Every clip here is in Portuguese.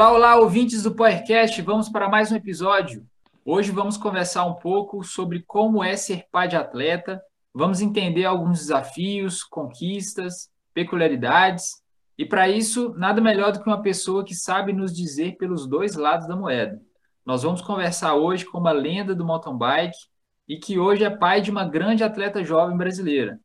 Olá, olá, ouvintes do podcast. Vamos para mais um episódio. Hoje vamos conversar um pouco sobre como é ser pai de atleta. Vamos entender alguns desafios, conquistas, peculiaridades. E para isso, nada melhor do que uma pessoa que sabe nos dizer pelos dois lados da moeda. Nós vamos conversar hoje com uma lenda do mountain bike e que hoje é pai de uma grande atleta jovem brasileira.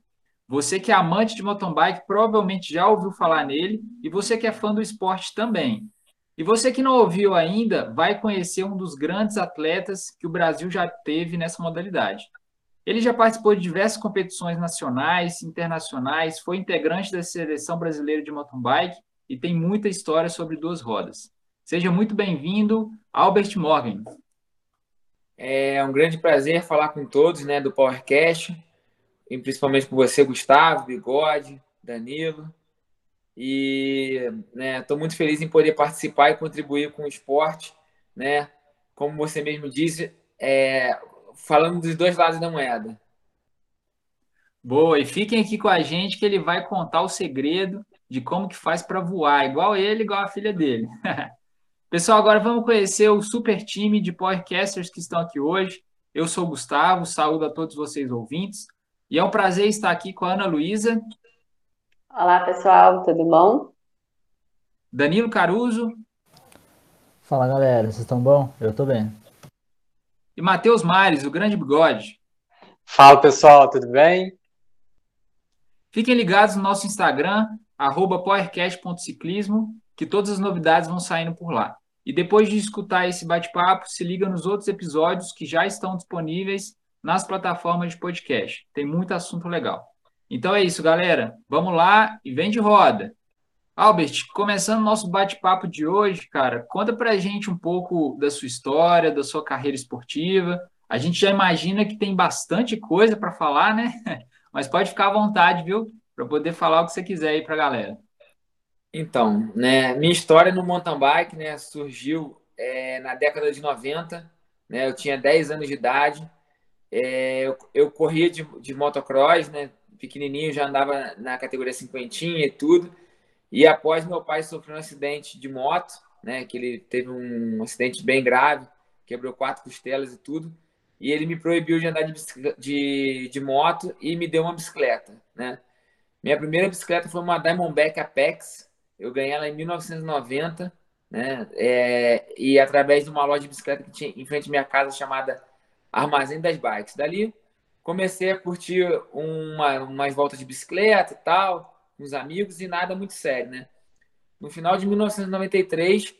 Você que é amante de mountain bike provavelmente já ouviu falar nele e você que é fã do esporte também. E você que não ouviu ainda, vai conhecer um dos grandes atletas que o Brasil já teve nessa modalidade. Ele já participou de diversas competições nacionais, internacionais, foi integrante da seleção brasileira de mountain bike e tem muita história sobre duas rodas. Seja muito bem-vindo, Albert Morgan. É um grande prazer falar com todos né, do PowerCast, e principalmente com você, Gustavo, Bigode, Danilo. E estou né, muito feliz em poder participar e contribuir com o esporte, né? Como você mesmo disse, é, falando dos dois lados da moeda. Boa, e fiquem aqui com a gente que ele vai contar o segredo de como que faz para voar, igual ele, igual a filha dele. Pessoal, agora vamos conhecer o super time de podcasters que estão aqui hoje. Eu sou o Gustavo, saúdo a todos vocês ouvintes. E é um prazer estar aqui com a Ana Luísa. Olá, pessoal, tudo bom? Danilo Caruso. Fala, galera, vocês estão bom? Eu estou bem. E Matheus Mares, o grande bigode. Fala, pessoal, tudo bem? Fiquem ligados no nosso Instagram, powercast.ciclismo, que todas as novidades vão saindo por lá. E depois de escutar esse bate-papo, se liga nos outros episódios que já estão disponíveis nas plataformas de podcast. Tem muito assunto legal. Então é isso, galera. Vamos lá e vem de roda. Albert, começando nosso bate-papo de hoje, cara, conta pra gente um pouco da sua história, da sua carreira esportiva. A gente já imagina que tem bastante coisa para falar, né? Mas pode ficar à vontade, viu? Para poder falar o que você quiser aí pra galera. Então, né, minha história no mountain bike, né, surgiu é, na década de 90, né? Eu tinha 10 anos de idade. É, eu, eu corria de, de motocross, né? Pequenininho, já andava na categoria cinquentinha e tudo. E após meu pai sofrer um acidente de moto, né, que ele teve um acidente bem grave, quebrou quatro costelas e tudo, e ele me proibiu de andar de, de, de moto e me deu uma bicicleta, né? Minha primeira bicicleta foi uma Diamondback Apex, eu ganhei ela em 1990, né? É, e através de uma loja de bicicleta que tinha em frente à minha casa chamada Armazém das Bikes. Dali comecei a curtir uma, umas voltas de bicicleta e tal, com os amigos, e nada muito sério, né? No final de 1993,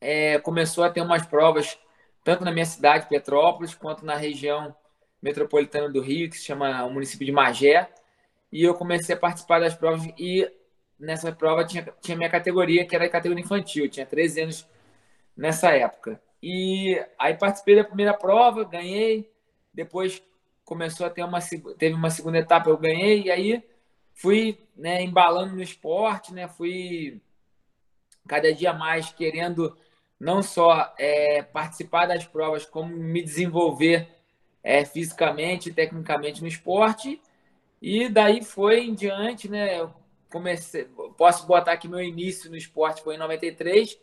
é, começou a ter umas provas, tanto na minha cidade, Petrópolis, quanto na região metropolitana do Rio, que se chama o município de Magé, e eu comecei a participar das provas, e nessa prova tinha, tinha minha categoria, que era a categoria infantil, tinha 13 anos nessa época. E aí participei da primeira prova, ganhei, depois começou a ter uma teve uma segunda etapa eu ganhei e aí fui né, embalando no esporte né fui cada dia mais querendo não só é, participar das provas como me desenvolver é, fisicamente e tecnicamente no esporte. E daí foi em diante né eu comecei posso botar aqui meu início no esporte foi em 93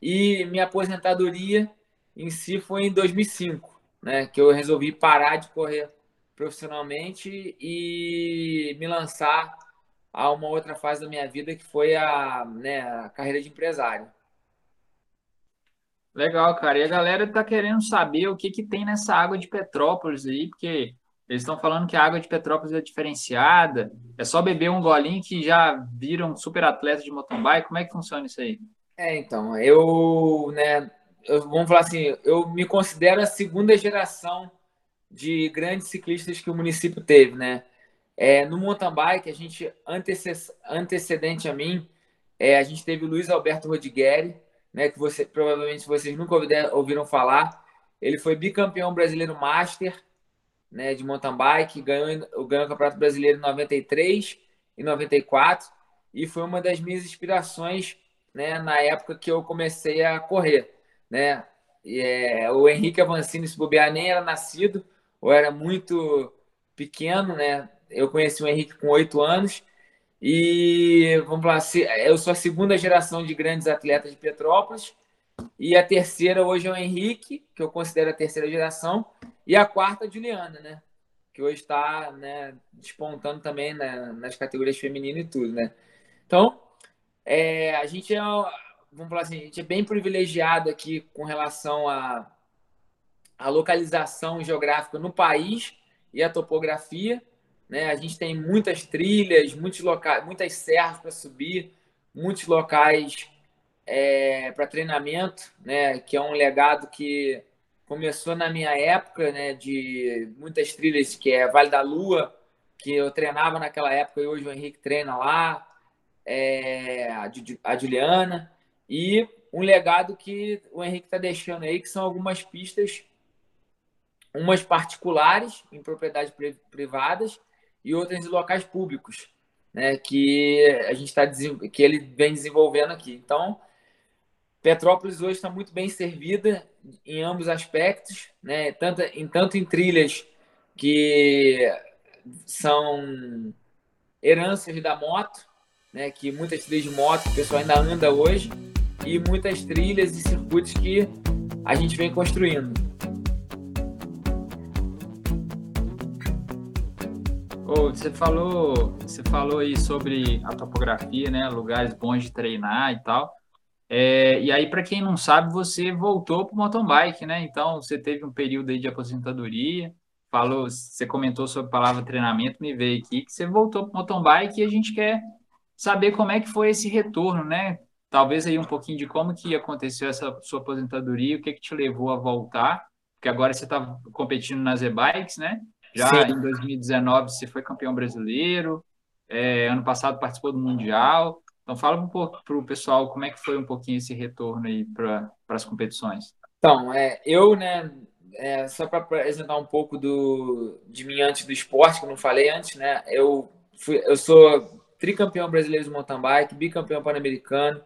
e minha aposentadoria em si foi em 2005 né que eu resolvi parar de correr profissionalmente e me lançar a uma outra fase da minha vida que foi a, né, a carreira de empresário. Legal, cara. E a galera tá querendo saber o que que tem nessa água de Petrópolis aí, porque eles estão falando que a água de Petrópolis é diferenciada. É só beber um golinho que já viram super atleta de mountain bike. Como é que funciona isso aí? É, então, eu, né, eu, vamos falar assim, eu me considero a segunda geração de grandes ciclistas que o município teve, né? É, no mountain bike, a gente, antecedente a mim, é, a gente teve o Luiz Alberto Rodigueri, né, que você, provavelmente vocês nunca ouviram falar. Ele foi bicampeão brasileiro Master né, de mountain bike, ganhou, ganhou o Campeonato Brasileiro em 93 e 94, e foi uma das minhas inspirações né, na época que eu comecei a correr. Né? E, é, o Henrique Avancini, se bobear, nem era nascido, ou era muito pequeno, né? Eu conheci o Henrique com oito anos E vamos lá, eu sou a segunda geração de grandes atletas de Petrópolis. E a terceira hoje é o Henrique, que eu considero a terceira geração. E a quarta, a Juliana, né? Que hoje está né, despontando também né, nas categorias femininas e tudo, né? Então, é, a gente é, vamos falar assim, a gente é bem privilegiado aqui com relação a, a localização geográfica no país e a topografia. Né? A gente tem muitas trilhas, muitos locais, muitas serras para subir, muitos locais é, para treinamento, né? que é um legado que começou na minha época, né? de muitas trilhas, que é Vale da Lua, que eu treinava naquela época e hoje o Henrique treina lá, é, a Juliana, e um legado que o Henrique está deixando aí, que são algumas pistas, umas particulares, em propriedades privadas, e outras em locais públicos, né, que a gente está que ele vem desenvolvendo aqui. Então, Petrópolis hoje está muito bem servida em ambos aspectos, né, tanto em tanto em trilhas que são heranças da moto, né, que muitas trilhas de moto o pessoal ainda anda hoje, e muitas trilhas e circuitos que a gente vem construindo. Oh, você falou, você falou aí sobre a topografia, né? Lugares bons de treinar e tal. É, e aí, para quem não sabe, você voltou para o mountain bike, né? Então, você teve um período aí de aposentadoria. Falou, você comentou sobre a palavra treinamento, me veio aqui que você voltou para o mountain bike e a gente quer saber como é que foi esse retorno, né? Talvez aí um pouquinho de como que aconteceu essa sua aposentadoria, o que que te levou a voltar, porque agora você está competindo nas e-bikes, né? Já Sim. em 2019 você foi campeão brasileiro, é, ano passado participou do Mundial. Então fala um pouco para o pessoal como é que foi um pouquinho esse retorno aí para as competições. Então, é, eu, né, é, só para apresentar um pouco do, de mim antes do esporte, que eu não falei antes, né? Eu, fui, eu sou tricampeão brasileiro de mountain bike, bicampeão pan-americano,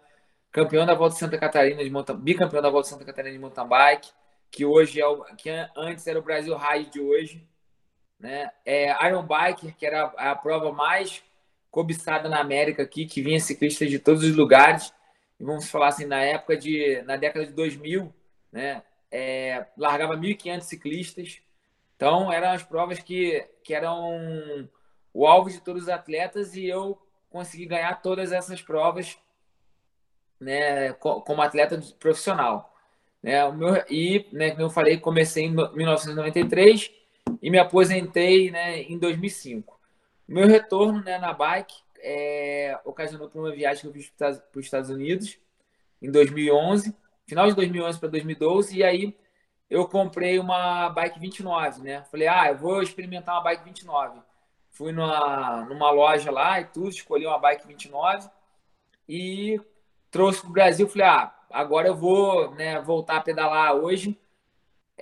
campeão da Volta de Santa Catarina de mountain, bicampeão da Volta de Santa Catarina de mountain bike, que hoje é o que antes era o Brasil Ride de hoje né? É, Iron Biker, que era a, prova mais cobiçada na América aqui, que vinha ciclistas de todos os lugares. E vamos falar assim, na época de, na década de 2000, né? É, largava 1.500 ciclistas. Então, eram as provas que, que eram o alvo de todos os atletas e eu consegui ganhar todas essas provas né, como atleta profissional. Né, o meu, e, né, como eu falei, comecei em 1993 e me aposentei né, em 2005. Meu retorno né, na bike é, ocasionou por uma viagem que eu fiz para os Estados Unidos em 2011, final de 2011 para 2012, e aí eu comprei uma bike 29, né? Falei, ah, eu vou experimentar uma bike 29. Fui numa, numa loja lá e tudo, escolhi uma bike 29 e trouxe para o Brasil. Falei, ah, agora eu vou né, voltar a pedalar hoje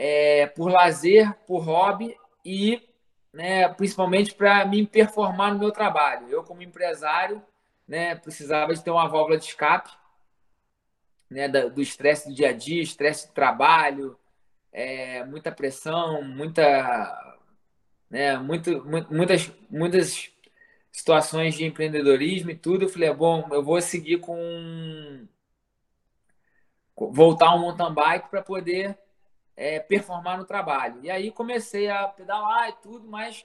é, por lazer, por hobby e né, principalmente para me performar no meu trabalho. Eu, como empresário, né, precisava de ter uma válvula de escape né, do estresse do dia a dia, estresse de trabalho, é, muita pressão, muita, né, muito, muitas, muitas situações de empreendedorismo e tudo. Eu falei, bom, eu vou seguir com voltar ao mountain bike para poder é, performar no trabalho. E aí comecei a pedalar e tudo, mas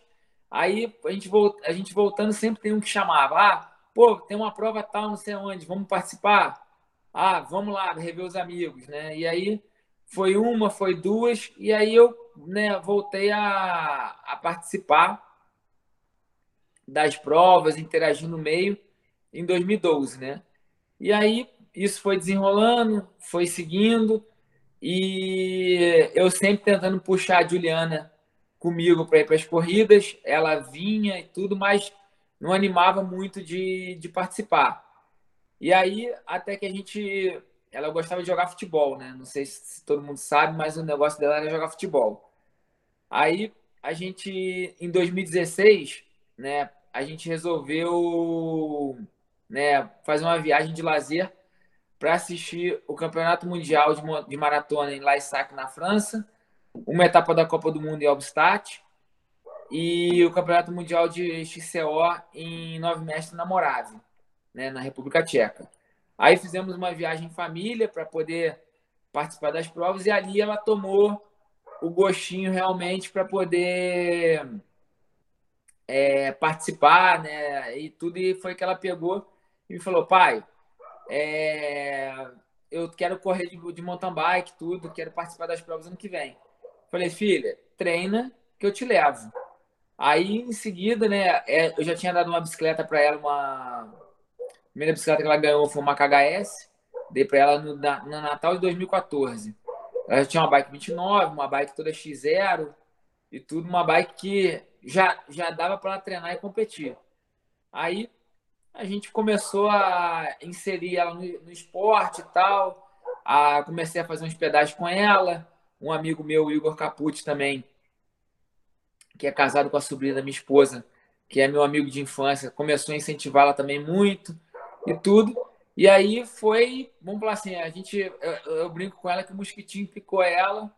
aí a gente, a gente voltando sempre tem um que chamava. Ah, pô, tem uma prova tal, não sei onde, vamos participar? Ah, vamos lá, rever os amigos, né? E aí foi uma, foi duas, e aí eu né, voltei a, a participar das provas, interagir no meio em 2012, né? E aí isso foi desenrolando, foi seguindo, e eu sempre tentando puxar a Juliana comigo para ir para as corridas, ela vinha e tudo, mas não animava muito de, de participar. E aí, até que a gente. Ela gostava de jogar futebol, né? Não sei se todo mundo sabe, mas o negócio dela era jogar futebol. Aí, a gente, em 2016, né, a gente resolveu né, fazer uma viagem de lazer para assistir o Campeonato Mundial de Maratona em Laissac, na França, uma etapa da Copa do Mundo em Albstadt e o Campeonato Mundial de XCO em Nove Mestres na Morávia, né, na República Tcheca. Aí fizemos uma viagem em família para poder participar das provas e ali ela tomou o gostinho realmente para poder é, participar, né? E tudo e foi que ela pegou e me falou, pai, é, eu quero correr de, de mountain bike, tudo, quero participar das provas ano que vem. Falei, filha, treina que eu te levo. Aí, em seguida, né, é, eu já tinha dado uma bicicleta para ela, uma a primeira bicicleta que ela ganhou foi uma KHS, dei para ela no, no, Natal de 2014. Ela já tinha uma bike 29, uma bike toda X0 e tudo, uma bike que já, já dava para ela treinar e competir. Aí a gente começou a inserir ela no, no esporte e tal, a, comecei a fazer uns pedais com ela, um amigo meu, Igor Capucci, também, que é casado com a sobrinha da minha esposa, que é meu amigo de infância, começou a incentivá-la também muito e tudo. E aí foi, vamos falar assim, a gente, eu, eu, brinco com ela que o mosquitinho picou ela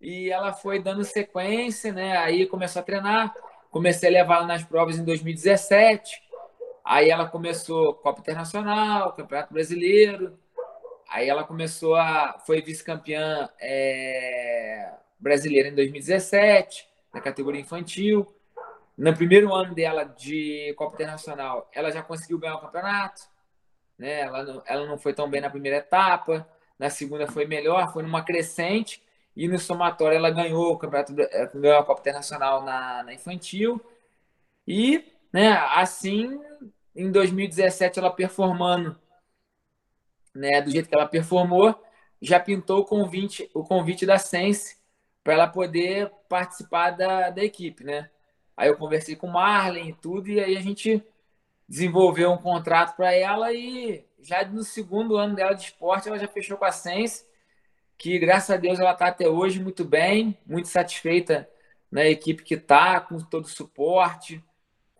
e ela foi dando sequência, né? Aí começou a treinar, comecei a levar ela nas provas em 2017. Aí ela começou Copa Internacional, Campeonato Brasileiro. Aí ela começou a, foi vice-campeã é, brasileira em 2017 na categoria infantil. No primeiro ano dela de Copa Internacional, ela já conseguiu ganhar o campeonato. Né? Ela, não, ela não foi tão bem na primeira etapa, na segunda foi melhor, foi numa crescente, e no somatório ela ganhou o campeonato, ganhou a Copa Internacional na, na infantil. E né, assim, em 2017, ela performando né, do jeito que ela performou, já pintou o convite, o convite da Sense para ela poder participar da, da equipe, né? Aí eu conversei com o Marlon e tudo, e aí a gente desenvolveu um contrato para ela e já no segundo ano dela de esporte ela já fechou com a Sense, que graças a Deus ela está até hoje muito bem, muito satisfeita na né, equipe que está, com todo o suporte,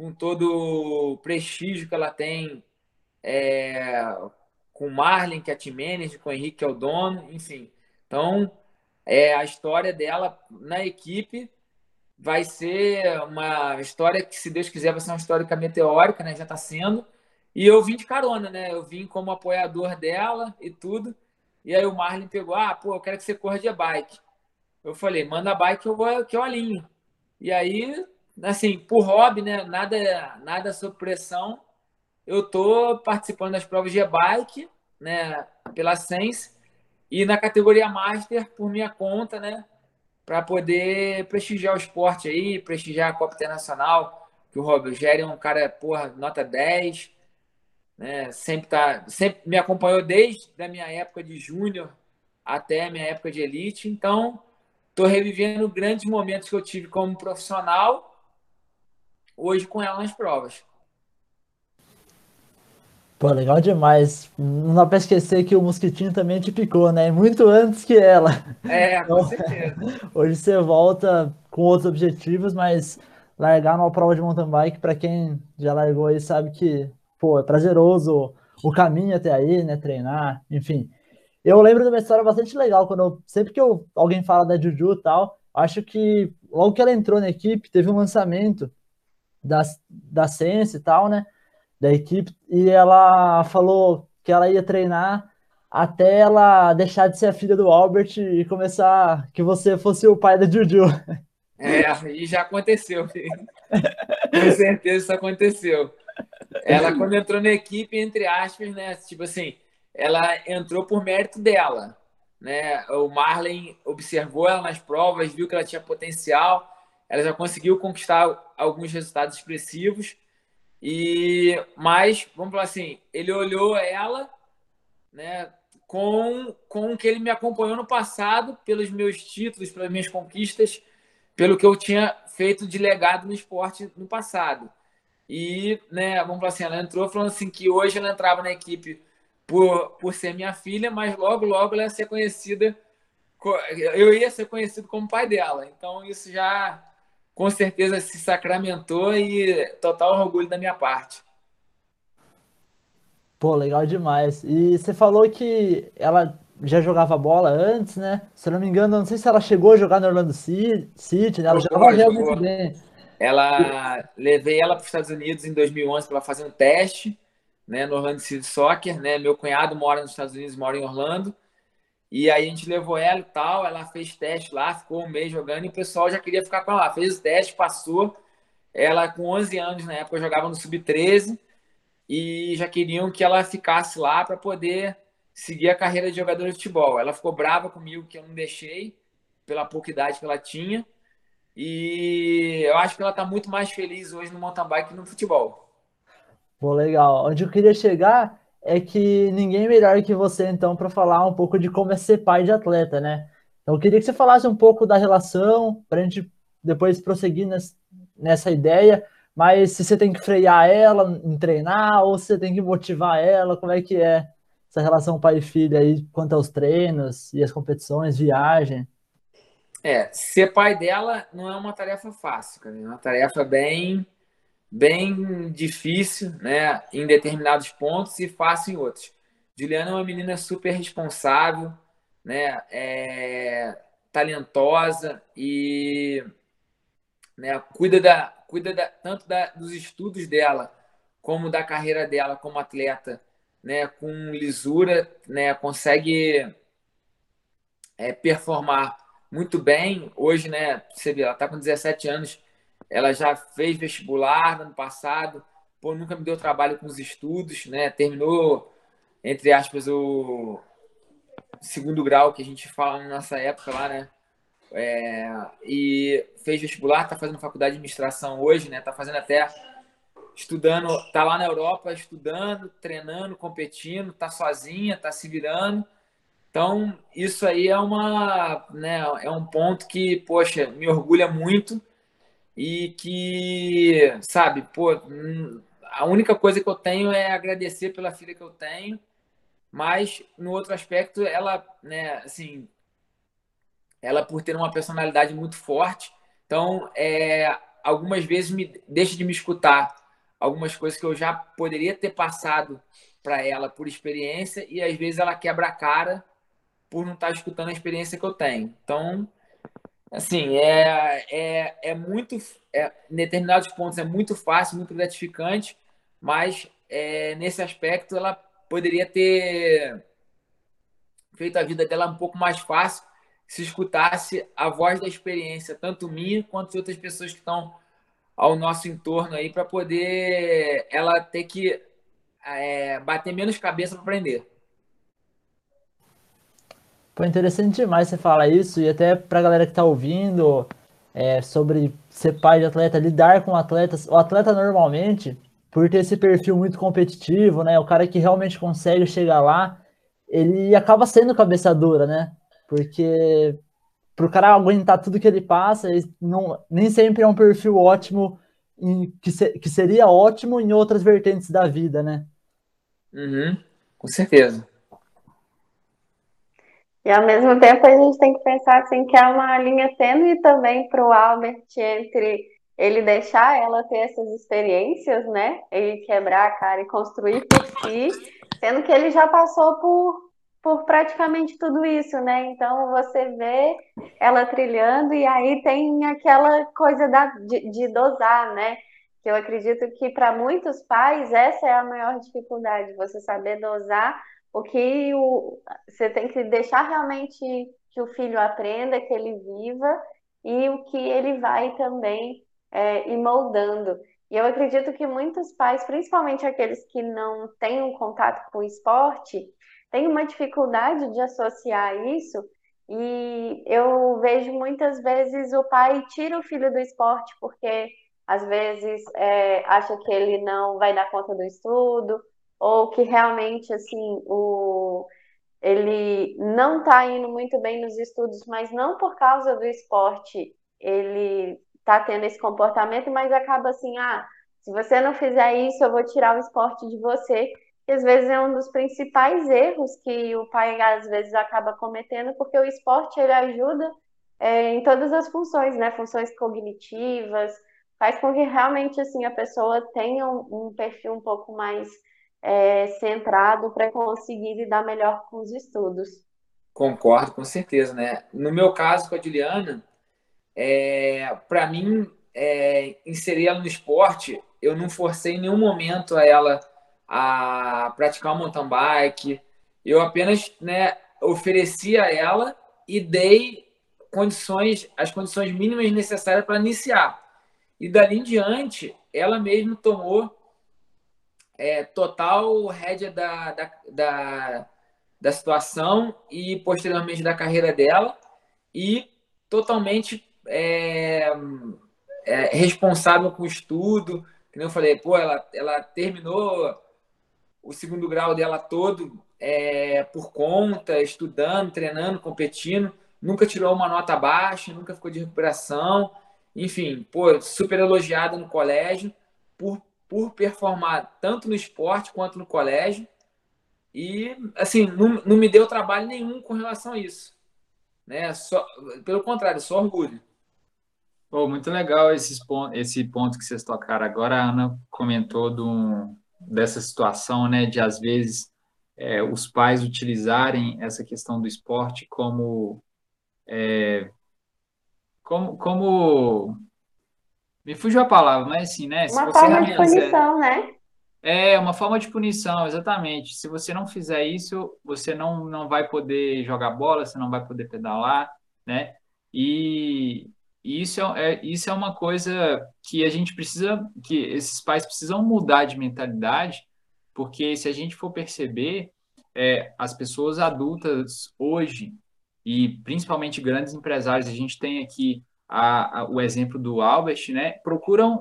com todo o prestígio que ela tem é, com o Marlon, que é a team manager, com o Henrique, que é o dono, enfim. Então, é, a história dela na equipe vai ser uma história que, se Deus quiser, vai ser uma história meteórica, né? Já está sendo. E eu vim de carona, né? Eu vim como apoiador dela e tudo. E aí o Marlon pegou, ah, pô, eu quero que você corra de bike. Eu falei, manda a bike que eu vou, que eu alinho. E aí, assim, por hobby, né? Nada, nada sob pressão. Eu tô participando das provas de bike, né? Pela Sense e na categoria Master por minha conta, né? Para poder prestigiar o esporte aí, prestigiar a Copa Internacional, que o Rogério é um cara, porra, nota 10, né? Sempre tá, sempre me acompanhou desde a minha época de júnior até a minha época de elite, então estou revivendo grandes momentos que eu tive como profissional hoje com ela nas provas. Pô, legal demais. Não dá pra esquecer que o mosquitinho também te picou, né? Muito antes que ela. É, com então, certeza. Hoje você volta com outros objetivos, mas largar numa prova de mountain bike, para quem já largou aí, sabe que, pô, é prazeroso o caminho até aí, né? Treinar, enfim. Eu lembro de uma história bastante legal, quando eu, sempre que eu, alguém fala da Juju e tal, acho que logo que ela entrou na equipe, teve um lançamento da, da Sense e tal, né? da equipe e ela falou que ela ia treinar até ela deixar de ser a filha do Albert e começar que você fosse o pai da Juju. É, e já aconteceu. Com certeza isso aconteceu. Ela, quando entrou na equipe, entre aspas, né? Tipo assim, ela entrou por mérito dela. Né? O Marlon observou ela nas provas, viu que ela tinha potencial, ela já conseguiu conquistar alguns resultados expressivos e mas vamos falar assim, ele olhou ela, né, com com que ele me acompanhou no passado pelos meus títulos, pelas minhas conquistas, pelo que eu tinha feito de legado no esporte no passado. E, né, vamos falar assim, ela entrou falando assim que hoje ela entrava na equipe por, por ser minha filha, mas logo logo ela ia ser conhecida eu ia ser conhecido como pai dela. Então isso já com certeza se sacramentou e total orgulho da minha parte. Pô, legal demais. E você falou que ela já jogava bola antes, né? Se eu não me engano, não sei se ela chegou a jogar no Orlando City, né? Ela jogava realmente bem. ela levei ela para os Estados Unidos em 2011 para fazer um teste, né, no Orlando City Soccer, né? Meu cunhado mora nos Estados Unidos, mora em Orlando. E aí a gente levou ela e tal, ela fez teste lá, ficou um mês jogando e o pessoal já queria ficar com ela. Fez o teste, passou. Ela com 11 anos na época jogava no sub-13 e já queriam que ela ficasse lá para poder seguir a carreira de jogadora de futebol. Ela ficou brava comigo que eu não deixei pela pouca idade que ela tinha. E eu acho que ela está muito mais feliz hoje no mountain bike que no futebol. Pô, legal. Onde eu queria chegar é que ninguém melhor que você, então, para falar um pouco de como é ser pai de atleta, né? Então, eu queria que você falasse um pouco da relação, para a gente depois prosseguir nessa ideia, mas se você tem que frear ela em treinar, ou se você tem que motivar ela, como é que é essa relação pai e filho aí quanto aos treinos e as competições, viagem? É, ser pai dela não é uma tarefa fácil, cara. É uma tarefa bem, bem difícil, né? Em determinados pontos e fácil em outros. Juliana é uma menina super responsável, né? É talentosa e né, cuida da, cuida da, tanto da, dos estudos dela como da carreira dela como atleta, né? Com lisura, né? Consegue é, performar muito bem. Hoje, né, você vê, ela está com 17 anos, ela já fez vestibular no ano passado, pô, nunca me deu trabalho com os estudos, né? Terminou, entre aspas, o segundo grau que a gente fala na nossa época lá, né? É, e fez vestibular, está fazendo faculdade de administração hoje, né? Tá fazendo até estudando, tá lá na Europa estudando, treinando, competindo, tá sozinha, tá se virando então, isso aí é uma, né, é um ponto que, poxa, me orgulha muito e que, sabe, pô, a única coisa que eu tenho é agradecer pela filha que eu tenho, mas no outro aspecto, ela, né, assim, ela por ter uma personalidade muito forte, então, é, algumas vezes me deixa de me escutar algumas coisas que eu já poderia ter passado para ela por experiência e às vezes ela quebra a cara por não estar escutando a experiência que eu tenho. Então, assim, é, é, é muito. É, em determinados pontos é muito fácil, muito gratificante, mas é, nesse aspecto ela poderia ter feito a vida dela um pouco mais fácil se escutasse a voz da experiência, tanto minha quanto de outras pessoas que estão ao nosso entorno aí, para poder ela ter que é, bater menos cabeça para aprender. Pô, interessante demais você falar isso, e até pra galera que tá ouvindo é, sobre ser pai de atleta, lidar com atletas. O atleta normalmente, por ter esse perfil muito competitivo, né? O cara que realmente consegue chegar lá, ele acaba sendo cabeça dura, né? Porque pro cara aguentar tudo que ele passa, ele não, nem sempre é um perfil ótimo, em, que, se, que seria ótimo em outras vertentes da vida, né? Uhum, com certeza. E ao mesmo tempo a gente tem que pensar assim que é uma linha tênue também para o Albert entre ele deixar ela ter essas experiências, né? Ele quebrar a cara e construir por si, sendo que ele já passou por, por praticamente tudo isso, né? Então você vê ela trilhando e aí tem aquela coisa da, de, de dosar, né? Que eu acredito que para muitos pais essa é a maior dificuldade, você saber dosar o que o, você tem que deixar realmente que o filho aprenda, que ele viva e o que ele vai também é, ir moldando. E eu acredito que muitos pais, principalmente aqueles que não têm um contato com o esporte, têm uma dificuldade de associar isso. E eu vejo muitas vezes o pai tira o filho do esporte porque às vezes é, acha que ele não vai dar conta do estudo, ou que realmente assim o ele não está indo muito bem nos estudos, mas não por causa do esporte ele está tendo esse comportamento, mas acaba assim, ah, se você não fizer isso, eu vou tirar o esporte de você. E às vezes é um dos principais erros que o pai às vezes acaba cometendo, porque o esporte ele ajuda é, em todas as funções, né? Funções cognitivas, faz com que realmente assim a pessoa tenha um, um perfil um pouco mais é, centrado para conseguir lidar melhor com os estudos. Concordo, com certeza, né? No meu caso com a Juliana, é, para mim é, inserir ela no esporte, eu não forcei em nenhum momento a ela a praticar mountain bike. Eu apenas né, ofereci a ela e dei condições, as condições mínimas necessárias para iniciar. E dali em diante, ela mesma tomou é, total rédea da, da, da, da situação e posteriormente da carreira dela e totalmente é, é, responsável com o estudo. Como eu falei, pô, ela, ela terminou o segundo grau dela todo é, por conta, estudando, treinando, competindo. Nunca tirou uma nota baixa, nunca ficou de recuperação. Enfim, pô, super elogiada no colégio por, por performar tanto no esporte quanto no colégio. E, assim, não, não me deu trabalho nenhum com relação a isso. Né? Só, pelo contrário, só orgulho. Pô, muito legal esses esse ponto que vocês tocaram agora. A Ana comentou do, dessa situação, né, de às vezes é, os pais utilizarem essa questão do esporte como, é, como, como, me fugiu a palavra, mas assim, né? Uma forma de punição, né? É, uma forma de punição, exatamente. Se você não fizer isso, você não, não vai poder jogar bola, você não vai poder pedalar, né? E, e isso é, é, isso é uma coisa que a gente precisa, que esses pais precisam mudar de mentalidade, porque se a gente for perceber, é, as pessoas adultas hoje, e principalmente grandes empresários, a gente tem aqui a, a, o exemplo do Albert, né, procuram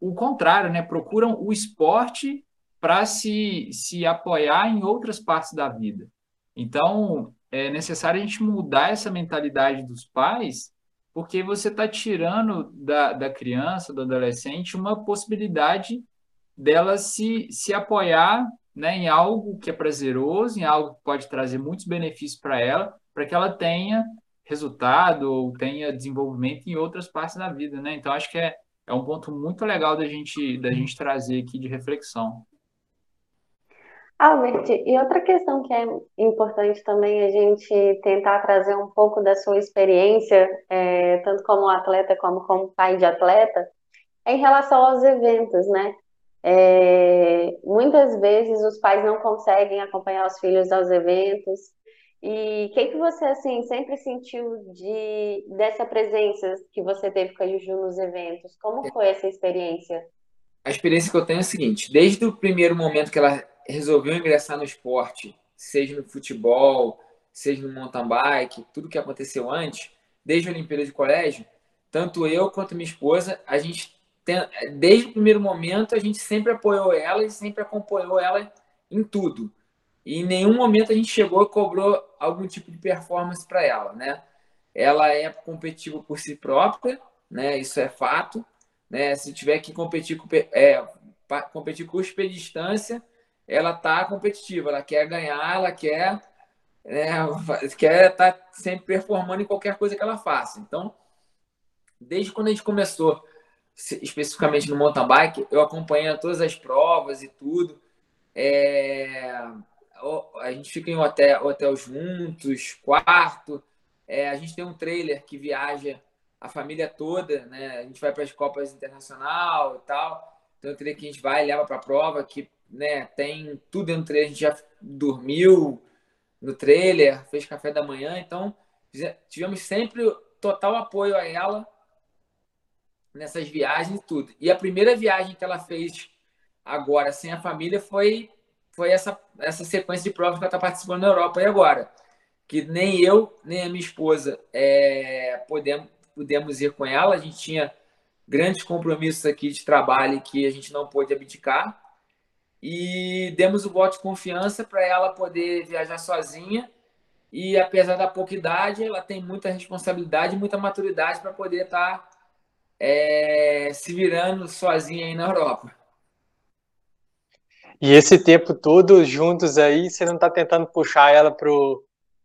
o contrário, né, procuram o esporte para se, se apoiar em outras partes da vida. Então, é necessário a gente mudar essa mentalidade dos pais porque você está tirando da, da criança, do adolescente, uma possibilidade dela se, se apoiar né, em algo que é prazeroso, em algo que pode trazer muitos benefícios para ela, para que ela tenha resultado ou tenha desenvolvimento em outras partes da vida, né? Então acho que é, é um ponto muito legal da gente da gente trazer aqui de reflexão. Albert, e outra questão que é importante também a gente tentar trazer um pouco da sua experiência, é, tanto como atleta como como pai de atleta, é em relação aos eventos, né? É, muitas vezes os pais não conseguem acompanhar os filhos aos eventos. E o que, que você assim sempre sentiu de dessa presença que você teve com a Juju nos eventos? Como foi essa experiência? A experiência que eu tenho é a seguinte: desde o primeiro momento que ela resolveu ingressar no esporte, seja no futebol, seja no mountain bike, tudo que aconteceu antes, desde a Olimpíada de Colégio, tanto eu quanto minha esposa, a gente tem, desde o primeiro momento a gente sempre apoiou ela e sempre acompanhou ela em tudo. E em nenhum momento a gente chegou e cobrou algum tipo de performance para ela, né? Ela é competitiva por si própria, né? Isso é fato, né? Se tiver que competir com é, competir com distância, ela tá competitiva, ela quer ganhar, ela quer né, quer estar tá sempre performando em qualquer coisa que ela faça. Então, desde quando a gente começou, especificamente no mountain bike, eu acompanhei todas as provas e tudo. É, a gente fica em hotel, hotel juntos, quarto. É, a gente tem um trailer que viaja a família toda, né? A gente vai para as Copas Internacional e tal. Então, um trailer que a gente vai leva para a prova, que né? Tem tudo dentro do trailer, a gente já dormiu no trailer, fez café da manhã, então tivemos sempre total apoio a ela nessas viagens e tudo. E a primeira viagem que ela fez agora sem a família foi foi essa essa sequência de provas que ela está participando na Europa e agora que nem eu nem a minha esposa é, podemos pudemos ir com ela. A gente tinha grandes compromissos aqui de trabalho que a gente não pôde abdicar e demos o voto de confiança para ela poder viajar sozinha. E apesar da pouca idade, ela tem muita responsabilidade, muita maturidade para poder estar tá, é, se virando sozinha aí na Europa. E esse tempo todo juntos aí, você não está tentando puxar ela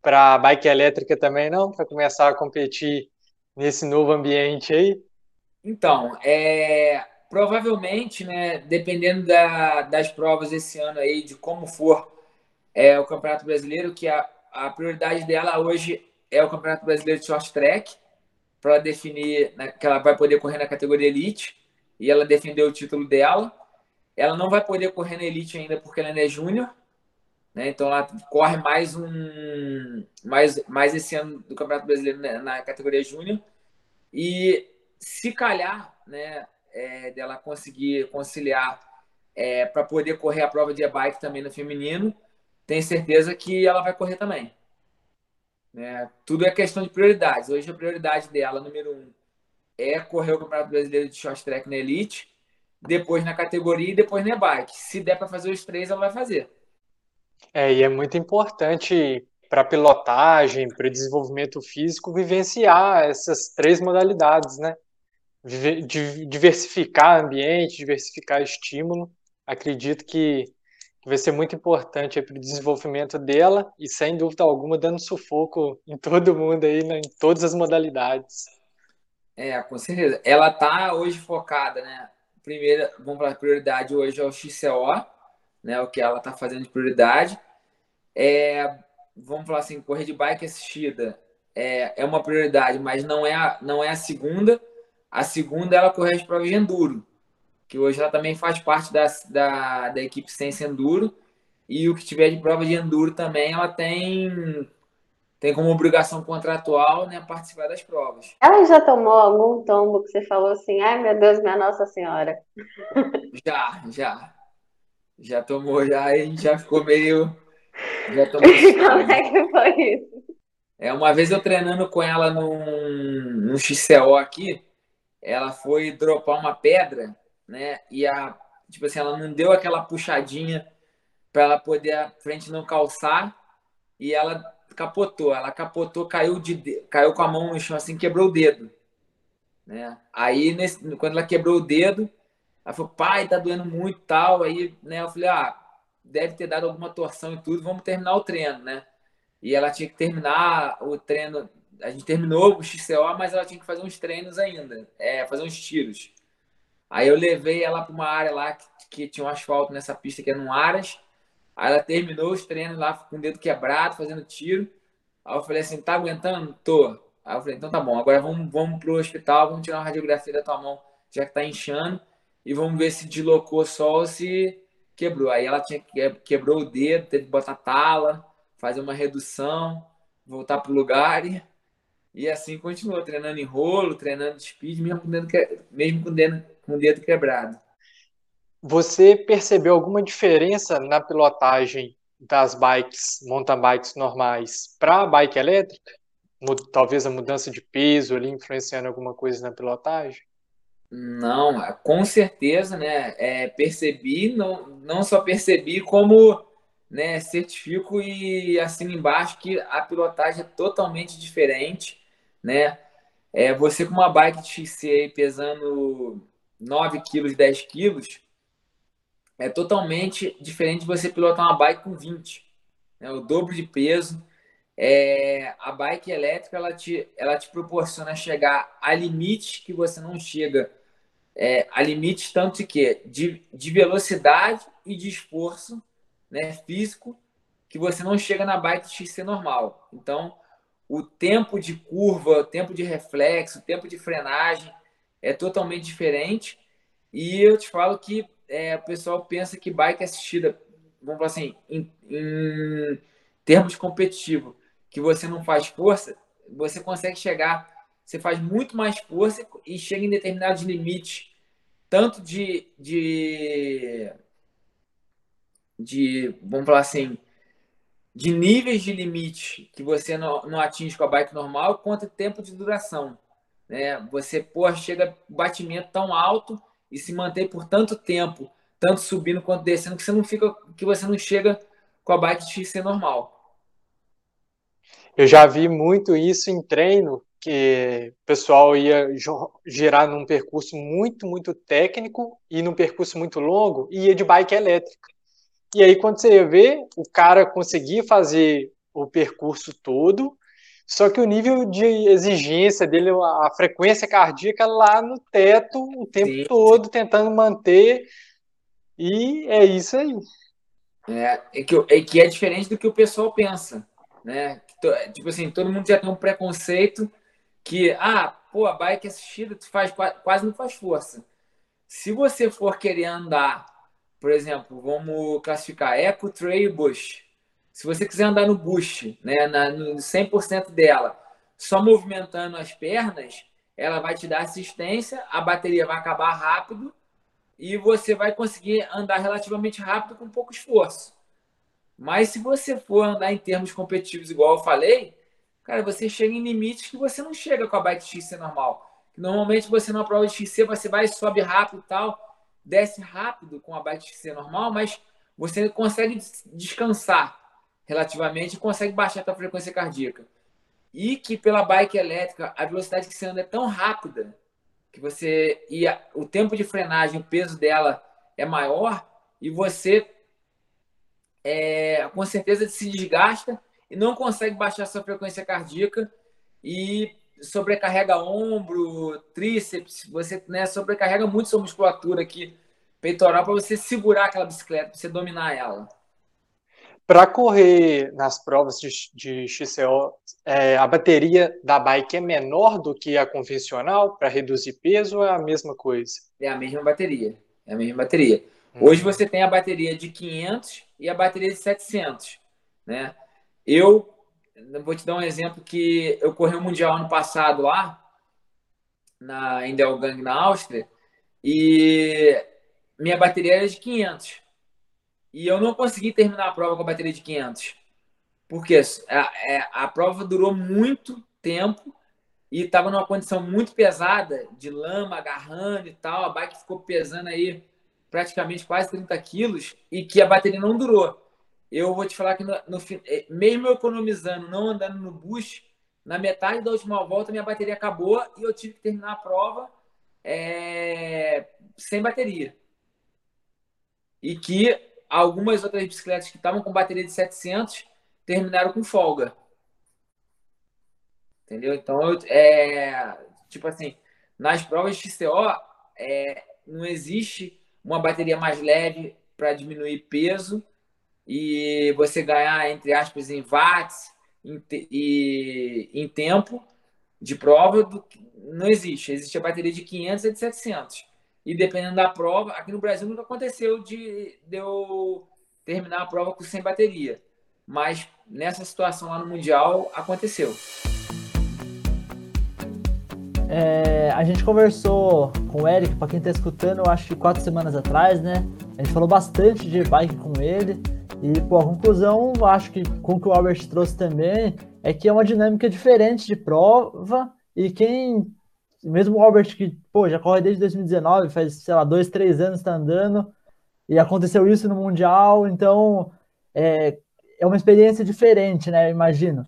para a bike elétrica também, não? Para começar a competir nesse novo ambiente aí? Então, é, provavelmente, né, dependendo da, das provas esse ano aí, de como for é, o Campeonato Brasileiro, que a, a prioridade dela hoje é o Campeonato Brasileiro de Short Track, para definir né, que ela vai poder correr na categoria Elite e ela defendeu o título dela. Ela não vai poder correr na Elite ainda porque ela ainda é júnior, né? Então ela corre mais um mais, mais esse ano do Campeonato Brasileiro na, categoria júnior. E se calhar, né, é, dela conseguir conciliar é, para poder correr a prova de e-bike também no feminino, tenho certeza que ela vai correr também. Né? Tudo é questão de prioridades. Hoje a prioridade dela, número um, é correr o Campeonato Brasileiro de Short Track na Elite, depois na categoria e depois na e-bike. Se der para fazer os três, ela vai fazer. É, e é muito importante para pilotagem, para o desenvolvimento físico, vivenciar essas três modalidades, né? Diversificar ambiente, diversificar estímulo. Acredito que vai ser muito importante para o desenvolvimento dela e, sem dúvida alguma, dando sufoco em todo mundo aí, né? em todas as modalidades. É, com certeza. Ela está hoje focada, né? Primeira, vamos falar, prioridade hoje é o XCO, né? O que ela está fazendo de prioridade. É, vamos falar assim, correr de bike assistida é, é uma prioridade, mas não é, a, não é a segunda. A segunda ela correr as provas de enduro, que hoje ela também faz parte da, da, da equipe Sense Enduro. E o que tiver de prova de enduro também, ela tem tem como obrigação contratual né, participar das provas. Ela já tomou algum tombo que você falou assim, ai meu Deus, minha Nossa Senhora? Já, já. Já tomou, já, e já ficou meio já Como é que foi isso? É, uma vez eu treinando com ela num, num XCO aqui, ela foi dropar uma pedra, né? E a, tipo assim, ela não deu aquela puxadinha para ela poder a frente não calçar e ela capotou. Ela capotou, caiu, de, caiu com a mão no chão assim, quebrou o dedo. Né? Aí, nesse, quando ela quebrou o dedo, ela falou, pai, tá doendo muito tal. Aí, né, eu falei, ah, deve ter dado alguma torção e tudo, vamos terminar o treino, né? E ela tinha que terminar o treino. A gente terminou o XCO, mas ela tinha que fazer uns treinos ainda, é, fazer uns tiros. Aí eu levei ela para uma área lá que, que, tinha um asfalto nessa pista que é no Aras. Aí ela terminou os treinos lá com o dedo quebrado, fazendo tiro. Aí eu falei assim: tá aguentando? Tô. Aí eu falei: então tá bom, agora vamos, vamos pro hospital, vamos tirar uma radiografia da tua mão, já que tá inchando, e vamos ver se deslocou só ou se quebrou. Aí ela tinha quebrou o dedo, teve que botar tala, fazer uma redução, voltar pro lugar e, e assim continuou, treinando em rolo, treinando speed, mesmo com o dedo, mesmo com o dedo, com o dedo quebrado. Você percebeu alguma diferença na pilotagem das bikes, mountain bikes normais para a bike elétrica? Talvez a mudança de peso ali influenciando alguma coisa na pilotagem? Não, com certeza, né? É, percebi, não, não só percebi, como né, certifico e assino embaixo que a pilotagem é totalmente diferente, né? É, você com uma bike XC pesando 9 kg, 10 kg, é totalmente diferente de você pilotar uma bike com 20, né? o dobro de peso. É, a bike elétrica ela te, ela te proporciona chegar a limite que você não chega é, a limites tanto que de, de velocidade e de esforço né, físico que você não chega na bike XC normal. Então, o tempo de curva, o tempo de reflexo, o tempo de frenagem é totalmente diferente. E eu te falo que é, o pessoal pensa que bike assistida, vamos falar assim, em, em termos competitivos, que você não faz força, você consegue chegar, você faz muito mais força e chega em determinados limites tanto de, de, de, vamos falar assim, de níveis de limite que você não, não atinge com a bike normal, quanto tempo de duração. Né? Você pô, chega batimento tão alto e se mantém por tanto tempo, tanto subindo quanto descendo, que você não fica, que você não chega com a bike XC normal. Eu já vi muito isso em treino, que o pessoal ia girar num percurso muito, muito técnico e num percurso muito longo e ia de bike elétrica. E aí, quando você ia ver, o cara conseguia fazer o percurso todo, só que o nível de exigência dele, a frequência cardíaca lá no teto o tempo sim, todo, tentando manter. E é isso aí. É, é, que, é que é diferente do que o pessoal pensa. Né? Tipo assim, todo mundo já tem um preconceito que, ah, pô, a bike assistida, tu faz, quase não faz força. Se você for querer andar, por exemplo, vamos classificar Eco Trail Bush. Se você quiser andar no bush, né, na, no 100% dela, só movimentando as pernas, ela vai te dar assistência, a bateria vai acabar rápido e você vai conseguir andar relativamente rápido com pouco esforço. Mas se você for andar em termos competitivos, igual eu falei, cara, você chega em limites que você não chega com a bike XC normal. Normalmente você numa prova de XC, você vai, sobe rápido e tal, desce rápido com a bike XC normal, mas você consegue descansar relativamente consegue baixar a sua frequência cardíaca e que pela bike elétrica a velocidade que você anda é tão rápida que você e a, o tempo de frenagem, o peso dela é maior e você é, com certeza se desgasta e não consegue baixar sua frequência cardíaca e sobrecarrega ombro, tríceps, você né, sobrecarrega muito sua musculatura aqui peitoral para você segurar aquela bicicleta, para você dominar ela. Para correr nas provas de, de XCO, é, a bateria da bike é menor do que a convencional para reduzir peso ou é a mesma coisa? É a mesma bateria. É a mesma bateria. Hum. Hoje você tem a bateria de 500 e a bateria de 700, né? Eu vou te dar um exemplo que eu corri o mundial ano passado lá na Indelgang na Áustria e minha bateria era de 500 e eu não consegui terminar a prova com a bateria de 500. Porque a, é, a prova durou muito tempo e estava numa condição muito pesada, de lama, agarrando e tal. A bike ficou pesando aí praticamente quase 30 quilos e que a bateria não durou. Eu vou te falar que, no, no, é, mesmo eu economizando, não andando no bush, na metade da última volta minha bateria acabou e eu tive que terminar a prova é, sem bateria. E que algumas outras bicicletas que estavam com bateria de 700 terminaram com folga. Entendeu? Então, é, tipo assim, nas provas XCO, é, não existe uma bateria mais leve para diminuir peso e você ganhar, entre aspas, em watts em e em tempo de prova, do, não existe. Existe a bateria de 500 e de 700 e dependendo da prova, aqui no Brasil nunca aconteceu de, de eu terminar a prova com sem bateria. Mas nessa situação lá no Mundial aconteceu. É, a gente conversou com o Eric, para quem está escutando, eu acho que quatro semanas atrás, né? A gente falou bastante de bike com ele. E, pô, a conclusão, acho que com o que o Albert trouxe também, é que é uma dinâmica diferente de prova. E quem mesmo o Albert, que pô, já corre desde 2019, faz, sei lá, dois, três anos está andando, e aconteceu isso no Mundial, então é, é uma experiência diferente, né? Eu imagino.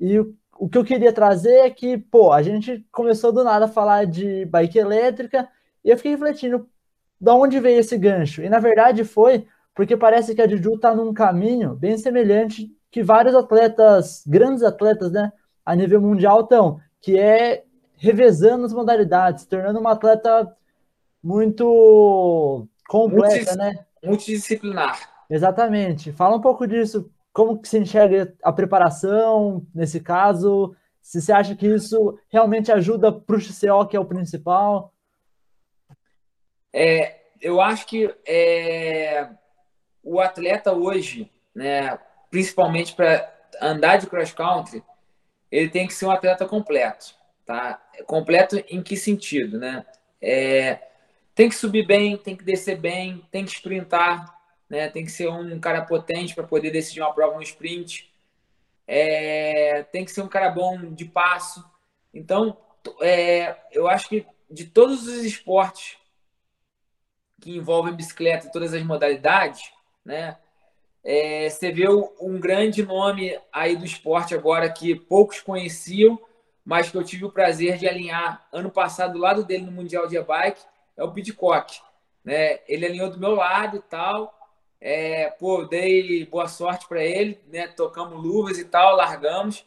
E o, o que eu queria trazer é que, pô, a gente começou do nada a falar de bike elétrica, e eu fiquei refletindo da onde veio esse gancho. E na verdade foi porque parece que a Juju está num caminho bem semelhante que vários atletas, grandes atletas, né, a nível mundial estão, que é revezando as modalidades, tornando uma atleta muito completa, Multis, né? Multidisciplinar. Exatamente. Fala um pouco disso. Como que se enxerga a preparação nesse caso? Se você acha que isso realmente ajuda para o XCO, que é o principal? É, eu acho que é, o atleta hoje, né, principalmente para andar de cross country, ele tem que ser um atleta completo. Tá? Completo em que sentido, né? É, tem que subir bem, tem que descer bem, tem que sprintar, né? Tem que ser um cara potente para poder decidir uma prova no sprint. É, tem que ser um cara bom de passo. Então, é, eu acho que de todos os esportes que envolvem bicicleta, todas as modalidades, né? É, você vê um grande nome aí do esporte agora que poucos conheciam, mas que eu tive o prazer de alinhar ano passado do lado dele no Mundial de Bike, é o Pidcock. Né? Ele alinhou do meu lado e tal. É, pô, dei boa sorte para ele, né? Tocamos luvas e tal, largamos.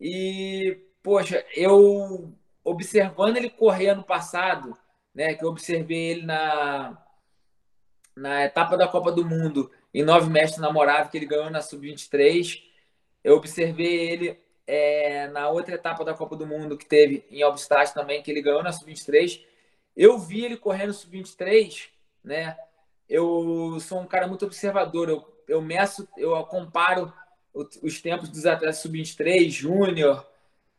E, poxa, eu observando ele correr ano passado, né? Que eu observei ele na, na etapa da Copa do Mundo em nove mestres namorados que ele ganhou na Sub-23. Eu observei ele é, na outra etapa da Copa do Mundo que teve em Albstadt também, que ele ganhou na Sub-23. Eu vi ele correndo Sub-23, né? Eu sou um cara muito observador, eu, eu meço, eu comparo os tempos dos atletas Sub-23, Júnior,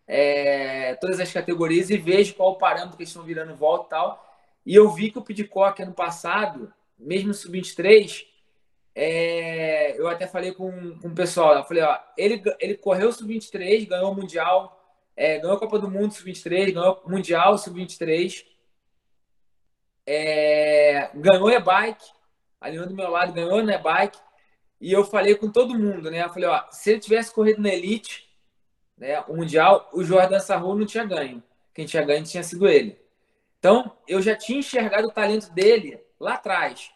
é, todas as categorias e vejo qual o parâmetro que eles estão virando volta e tal. E eu vi que o Pidcock ano passado, mesmo Sub-23, é, eu até falei com, com o pessoal, eu falei, ó, ele, ele correu sub-23, ganhou o Mundial, é, ganhou a Copa do Mundo sub-23, ganhou o Mundial sub-23, é, ganhou e-bike, ali do meu lado ganhou no e-bike, e eu falei com todo mundo, né? Eu falei, ó, se ele tivesse corrido na Elite, né, o Mundial, o Jordan Sarro não tinha ganho. Quem tinha ganho tinha sido ele. Então, eu já tinha enxergado o talento dele lá atrás.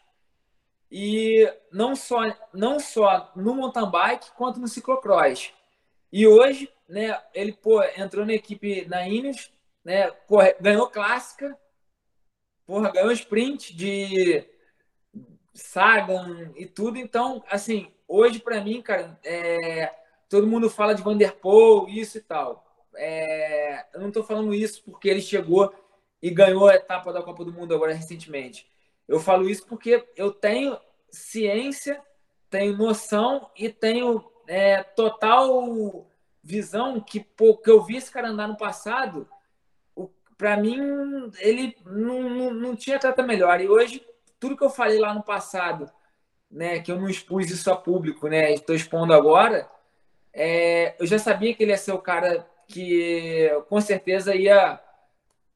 E não só, não só no mountain bike, quanto no ciclocross. E hoje, né, ele pô, entrou na equipe na Ineos, né, corre, ganhou clássica, porra, ganhou sprint de Sagan e tudo. Então, assim, hoje para mim, cara, é, todo mundo fala de Vanderpool, isso e tal. É, eu não estou falando isso porque ele chegou e ganhou a etapa da Copa do Mundo agora recentemente. Eu falo isso porque eu tenho ciência, tenho noção e tenho é, total visão que, pô, que eu vi esse cara andar no passado, para mim, ele não, não, não tinha trata melhor. E hoje, tudo que eu falei lá no passado, né, que eu não expus isso a público, né, estou expondo agora, é, eu já sabia que ele ia ser o cara que com certeza ia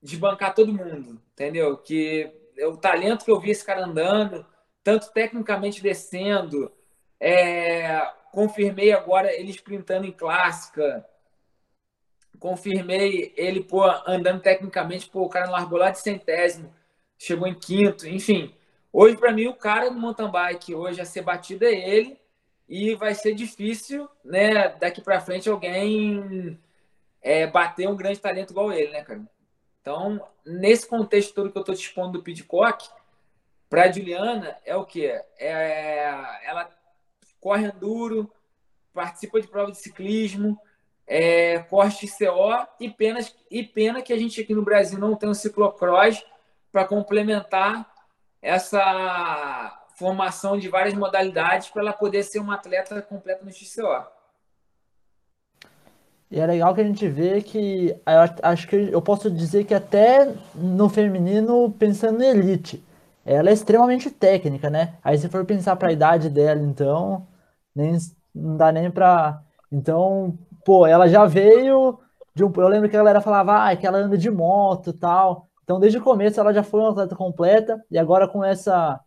desbancar todo mundo, entendeu? Que o talento que eu vi esse cara andando, tanto tecnicamente descendo, é, confirmei agora ele sprintando em clássica, confirmei ele pô, andando tecnicamente, pô, o cara largou lá de centésimo, chegou em quinto, enfim. Hoje, para mim, o cara no mountain bike hoje a ser batido é ele e vai ser difícil, né, daqui para frente alguém é, bater um grande talento igual ele, né, cara? Então, nesse contexto todo que eu estou te expondo do Pidcock, para a Juliana é o que? É, ela corre enduro, participa de prova de ciclismo, é, corre XCO e, penas, e pena que a gente aqui no Brasil não tem um ciclocross para complementar essa formação de várias modalidades para ela poder ser uma atleta completa no XCO. E é legal que a gente vê que acho que eu posso dizer que até no feminino, pensando em elite, ela é extremamente técnica, né? Aí se for pensar para a idade dela, então, nem não dá nem para então, pô, ela já veio de um, eu lembro que a galera falava, ah, que ela anda de moto, tal. Então, desde o começo ela já foi uma atleta completa e agora com essa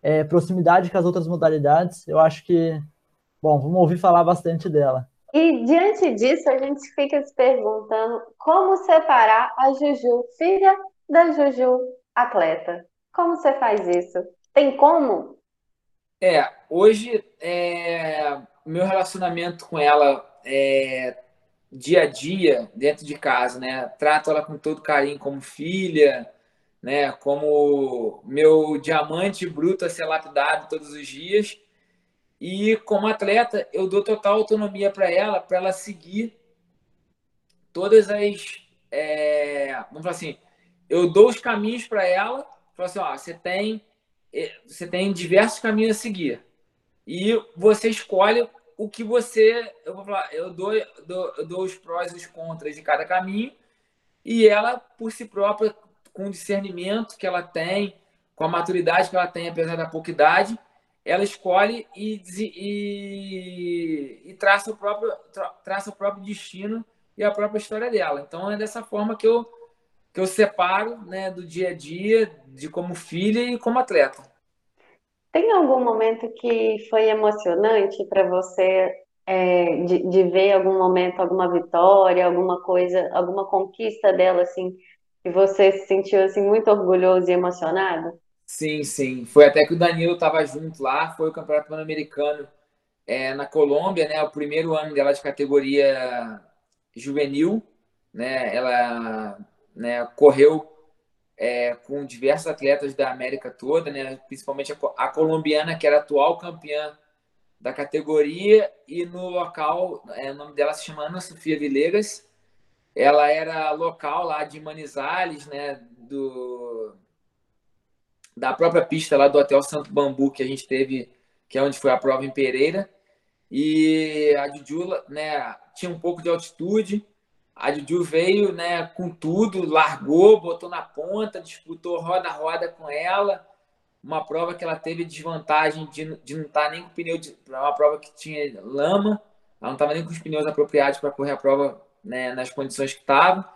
é, proximidade com as outras modalidades, eu acho que, bom, vamos ouvir falar bastante dela. E diante disso, a gente fica se perguntando como separar a Juju, filha da Juju, atleta. Como você faz isso? Tem como? É, hoje é, meu relacionamento com ela é dia a dia dentro de casa, né? Trato ela com todo carinho como filha, né, como meu diamante bruto a ser lapidado todos os dias. E como atleta, eu dou total autonomia para ela, para ela seguir todas as. É, vamos falar assim, eu dou os caminhos para ela, falo assim: ó, você tem, é, você tem diversos caminhos a seguir. E você escolhe o que você. Eu vou falar, eu dou, dou, eu dou os prós e os contras de cada caminho, e ela, por si própria, com o discernimento que ela tem, com a maturidade que ela tem, apesar da pouca idade, ela escolhe e, e, e traça, o próprio, tra, traça o próprio destino e a própria história dela. Então é dessa forma que eu, que eu separo né, do dia a dia, de como filha e como atleta. Tem algum momento que foi emocionante para você é, de, de ver algum momento, alguma vitória, alguma coisa, alguma conquista dela assim e você se sentiu assim muito orgulhoso e emocionado? Sim, sim. Foi até que o Danilo estava junto lá, foi o Campeonato Pan-Americano é, na Colômbia, né? O primeiro ano dela de categoria juvenil, né? Ela né, correu é, com diversos atletas da América toda, né? Principalmente a, a colombiana, que era atual campeã da categoria e no local, é, o nome dela se chama Ana Sofia Vilegas. Ela era local lá de Manizales, né, do da própria pista lá do Hotel Santo Bambu que a gente teve, que é onde foi a prova em Pereira. E a Juju, né, tinha um pouco de altitude. A Juju veio, né, com tudo, largou, botou na ponta, disputou roda a roda com ela uma prova que ela teve desvantagem de, de não estar tá nem com pneu, de, uma prova que tinha lama, ela não estava nem com os pneus apropriados para correr a prova né, nas condições que estava.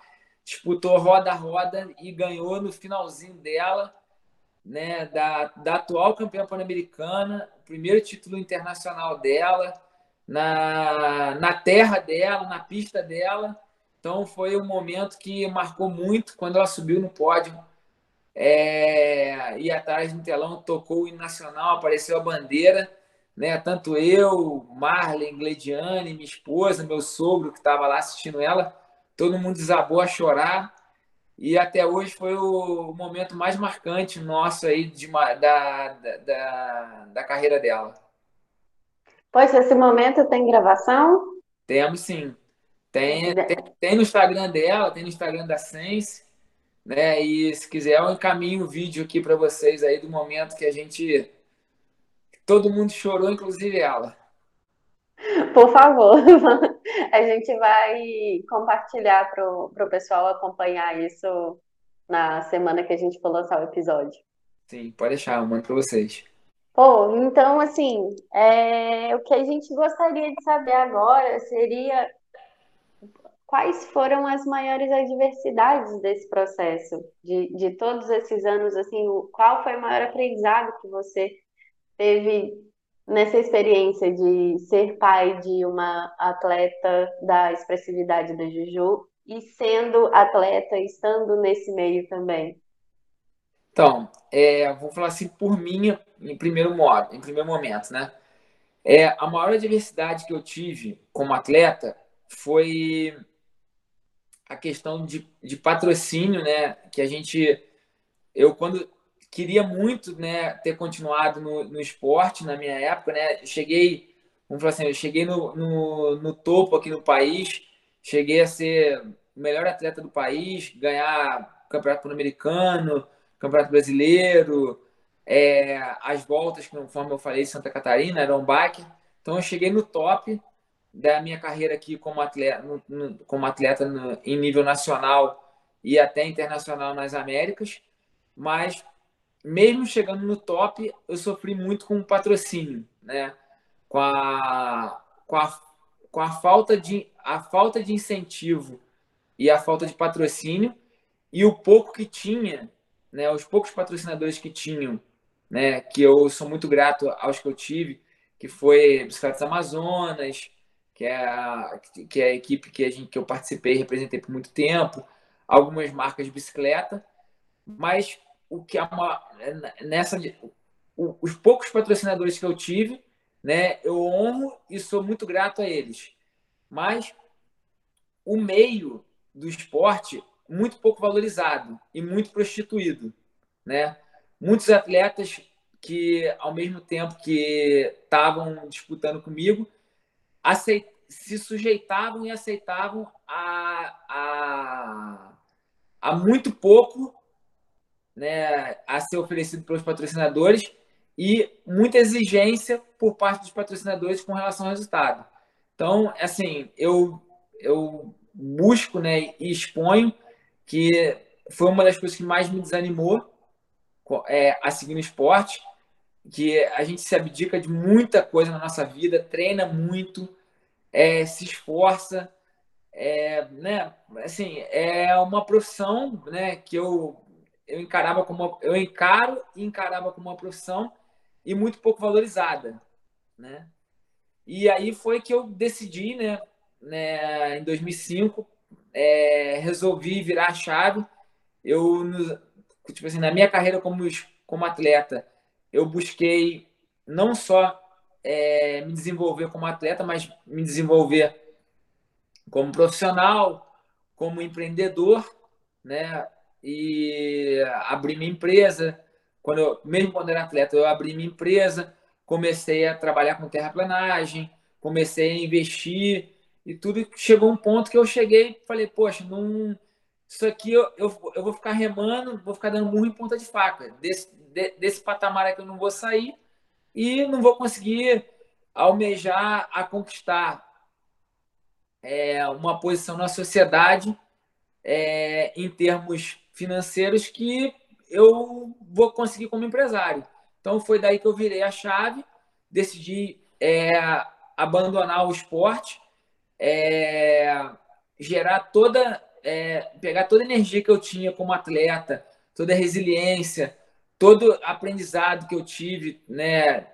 Disputou roda a roda e ganhou no finalzinho dela, né, da, da atual campeã pan-americana, primeiro título internacional dela, na, na terra dela, na pista dela. Então foi um momento que marcou muito quando ela subiu no pódio é, e atrás no telão tocou o hino nacional, apareceu a bandeira, né? Tanto eu, Marlene, Glediane, minha esposa, meu sogro que estava lá assistindo ela, todo mundo desabou a chorar. E até hoje foi o momento mais marcante nosso aí de, da, da, da carreira dela. Pois, esse momento tem gravação? Temos sim. Tem, tem, tem no Instagram dela, tem no Instagram da Sense né? E se quiser, eu encaminho o vídeo aqui para vocês aí do momento que a gente. Todo mundo chorou, inclusive ela. Por favor, a gente vai compartilhar para o pessoal acompanhar isso na semana que a gente for lançar o episódio. Sim, pode deixar, eu mando para vocês. Pô, então, assim, é, o que a gente gostaria de saber agora seria quais foram as maiores adversidades desse processo, de, de todos esses anos, assim, qual foi o maior aprendizado que você teve nessa experiência de ser pai de uma atleta da expressividade da Juju e sendo atleta, estando nesse meio também? Então, é, vou falar assim por mim em primeiro modo, em primeiro momento, né? É, a maior adversidade que eu tive como atleta foi a questão de, de patrocínio, né? Que a gente, eu quando queria muito, né, ter continuado no, no esporte na minha época, né? Cheguei, vamos falar assim, eu cheguei no, no, no topo aqui no país, cheguei a ser o melhor atleta do país, ganhar campeonato pan-americano, campeonato brasileiro, é, as voltas, conforme eu falei, Santa Catarina, eram baque. Então eu cheguei no top da minha carreira aqui como atleta, no, no, como atleta no, em nível nacional e até internacional nas Américas, mas mesmo chegando no top, eu sofri muito com o patrocínio, né? Com a, com a, com a falta de a falta de incentivo e a falta de patrocínio e o pouco que tinha, né? Os poucos patrocinadores que tinham, né? Que eu sou muito grato aos que eu tive, que foi Bicicletas Amazonas, que é a, que é a equipe que, a gente, que eu participei e representei por muito tempo, algumas marcas de bicicleta, mas o que é uma, nessa os poucos patrocinadores que eu tive, né, eu honro e sou muito grato a eles. Mas o meio do esporte muito pouco valorizado e muito prostituído, né? Muitos atletas que ao mesmo tempo que estavam disputando comigo, aceit, se sujeitavam e aceitavam a, a, a muito pouco né, a ser oferecido pelos patrocinadores e muita exigência por parte dos patrocinadores com relação ao resultado. Então, assim, eu, eu busco né, e exponho que foi uma das coisas que mais me desanimou é, a seguir no esporte, que a gente se abdica de muita coisa na nossa vida, treina muito, é, se esforça, é, né? Assim, é uma profissão, né? Que eu eu encarava como eu encaro e encarava como uma profissão e muito pouco valorizada, né? E aí foi que eu decidi, né? né em 2005, é, resolvi virar a chave. Eu, tipo assim, na minha carreira como como atleta, eu busquei não só é, me desenvolver como atleta, mas me desenvolver como profissional, como empreendedor, né? E abrir minha empresa. Quando eu, mesmo quando era atleta, eu abri minha empresa, comecei a trabalhar com terraplanagem, comecei a investir e tudo. Chegou um ponto que eu cheguei e falei, poxa, não, isso aqui eu, eu, eu, vou ficar remando, vou ficar dando murro em ponta de faca. Desse, de, desse patamar aqui eu não vou sair e não vou conseguir almejar a conquistar é, uma posição na sociedade é, em termos financeiros que eu vou conseguir como empresário. Então foi daí que eu virei a chave, decidi é, abandonar o esporte, é, gerar toda, é, pegar toda a energia que eu tinha como atleta, toda a resiliência, todo aprendizado que eu tive, né,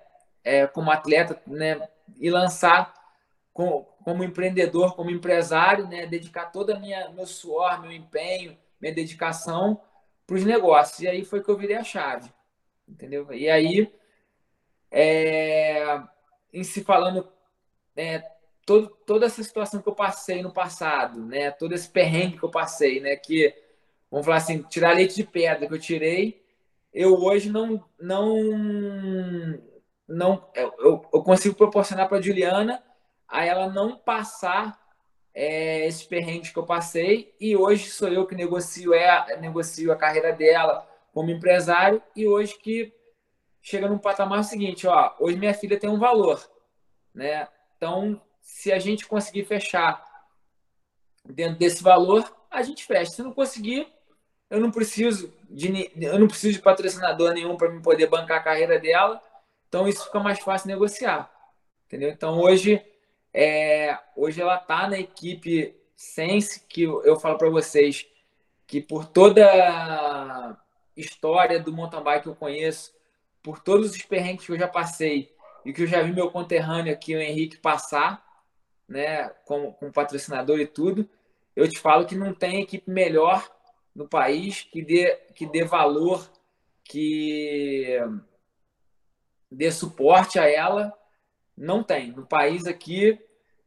é, como atleta, né, e lançar com, como empreendedor, como empresário, né, dedicar a minha meu suor, meu empenho, minha dedicação para os negócios. E aí foi que eu virei a chave, entendeu? E aí, é, em se falando, é, todo, toda essa situação que eu passei no passado, né, todo esse perrengue que eu passei, né, que vamos falar assim, tirar leite de pedra que eu tirei, eu hoje não não não eu, eu consigo proporcionar para Juliana a ela não passar é, esses perrengues que eu passei e hoje sou eu que negocio, é, negocio a carreira dela como empresário e hoje que chega num patamar seguinte, ó, hoje minha filha tem um valor, né? Então, se a gente conseguir fechar dentro desse valor, a gente fecha. Se não conseguir, eu não preciso de eu não preciso de patrocinador nenhum para me poder bancar a carreira dela. Então isso fica mais fácil negociar, entendeu? Então hoje é, hoje ela está na equipe Sense, que eu falo para vocês que por toda a história do mountain bike que eu conheço, por todos os perrengues que eu já passei e que eu já vi meu conterrâneo aqui, o Henrique, passar, né, com, com patrocinador e tudo, eu te falo que não tem equipe melhor no país que dê, que dê valor, que dê suporte a ela não tem. No país aqui,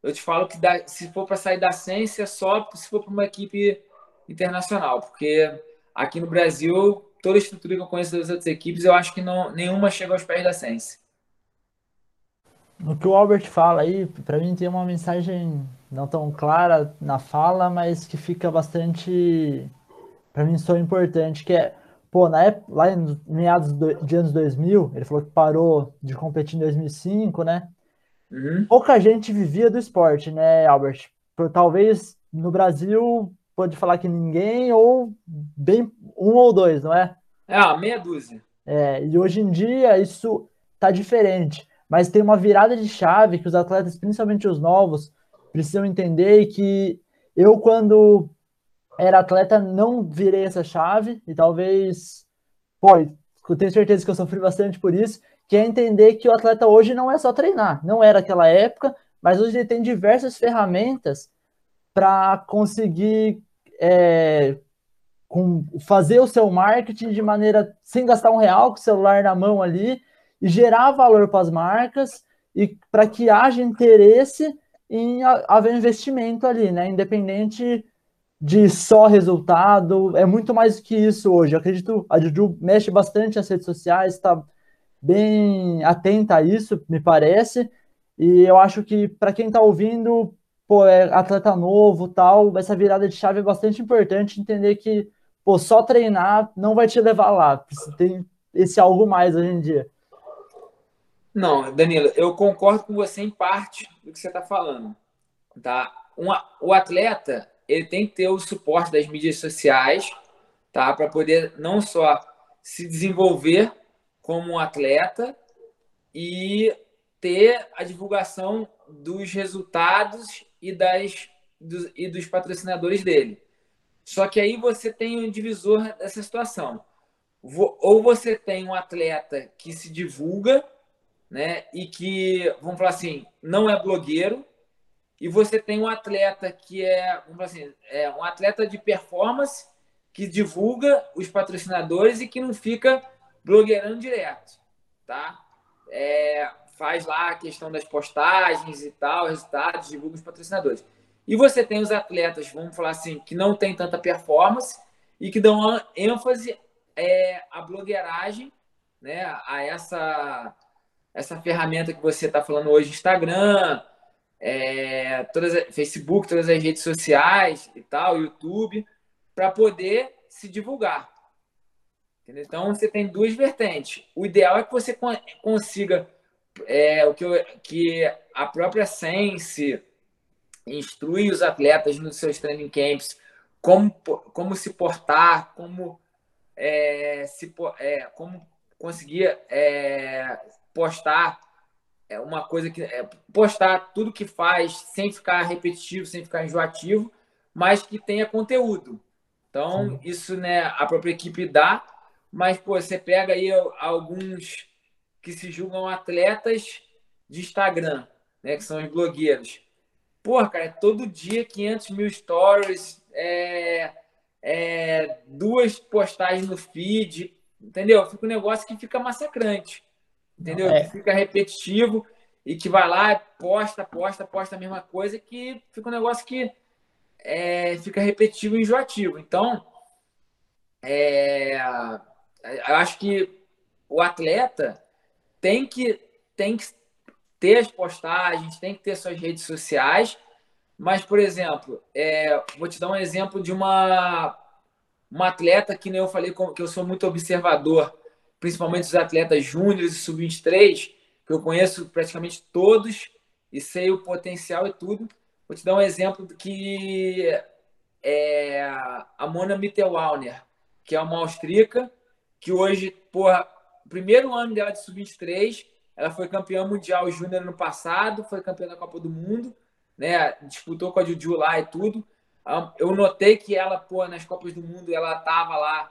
eu te falo que dá, se for para sair da ciência, só se for para uma equipe internacional, porque aqui no Brasil, toda a estrutura que eu conheço das outras equipes, eu acho que não, nenhuma chega aos pés da ciência. No que o Albert fala aí, para mim tem uma mensagem não tão clara na fala, mas que fica bastante, para mim, só importante, que é, pô, na época, lá em meados de anos 2000, ele falou que parou de competir em 2005, né? Uhum. Pouca gente vivia do esporte, né, Albert? Talvez no Brasil pode falar que ninguém, ou bem um ou dois, não é? É, meia dúzia. É, e hoje em dia isso tá diferente. Mas tem uma virada de chave que os atletas, principalmente os novos, precisam entender e que eu, quando era atleta, não virei essa chave, e talvez, pô, eu tenho certeza que eu sofri bastante por isso, que é entender que o atleta hoje não é só treinar, não era aquela época, mas hoje ele tem diversas ferramentas para conseguir é, com, fazer o seu marketing de maneira sem gastar um real com o celular na mão ali e gerar valor para as marcas e para que haja interesse em haver investimento ali, né? Independente de só resultado, é muito mais do que isso hoje. Eu acredito, a Juju mexe bastante nas redes sociais, está bem atenta a isso, me parece. E eu acho que para quem está ouvindo, pô, é atleta novo, tal, essa virada de chave é bastante importante entender que, pô, só treinar não vai te levar lá. Tem esse algo mais hoje em dia. Não, Danilo, eu concordo com você em parte do que você está falando. Tá? O atleta ele tem que ter o suporte das mídias sociais, tá? Para poder não só se desenvolver como atleta e ter a divulgação dos resultados e, das, e dos patrocinadores dele. Só que aí você tem um divisor dessa situação. Ou você tem um atleta que se divulga, né, e que, vamos falar assim, não é blogueiro, e você tem um atleta que é, vamos falar assim, é um atleta de performance que divulga os patrocinadores e que não fica blogueirando direto, tá? É, faz lá a questão das postagens e tal, resultados, divulga os patrocinadores. E você tem os atletas, vamos falar assim, que não tem tanta performance e que dão ênfase é, à blogueiragem, né, a essa essa ferramenta que você está falando hoje, Instagram, é, todas, Facebook, todas as redes sociais e tal, YouTube, para poder se divulgar. Entendeu? Então você tem duas vertentes. O ideal é que você consiga é, o que, eu, que a própria Sense instrui os atletas nos seus training camps como, como se portar, como é, se, é, como conseguir é, postar é, uma coisa que é, postar tudo que faz sem ficar repetitivo, sem ficar enjoativo, mas que tenha conteúdo. Então, Sim. isso né, a própria equipe dá, mas pô, você pega aí alguns que se julgam atletas de Instagram, né, que são os blogueiros. Porra, cara, todo dia 500 mil stories, é, é, duas postagens no feed, entendeu? Fica um negócio que fica massacrante, entendeu? É. Que fica repetitivo e que vai lá, posta, posta, posta a mesma coisa, que fica um negócio que é, fica repetitivo e enjoativo. Então, é, eu acho que o atleta tem que, tem que ter as postagens, tem que ter suas redes sociais, mas, por exemplo, é, vou te dar um exemplo de uma, uma atleta que eu falei que eu sou muito observador, principalmente os atletas júniores e sub-23, que eu conheço praticamente todos e sei o potencial e tudo. Vou te dar um exemplo que é a Mona Mittelwalner, que é uma austríaca, que hoje, porra, primeiro ano dela de sub-23, ela foi campeã mundial júnior no passado, foi campeã da Copa do Mundo, né? Disputou com a Juju lá e tudo. Eu notei que ela, pô, nas Copas do Mundo, ela tava lá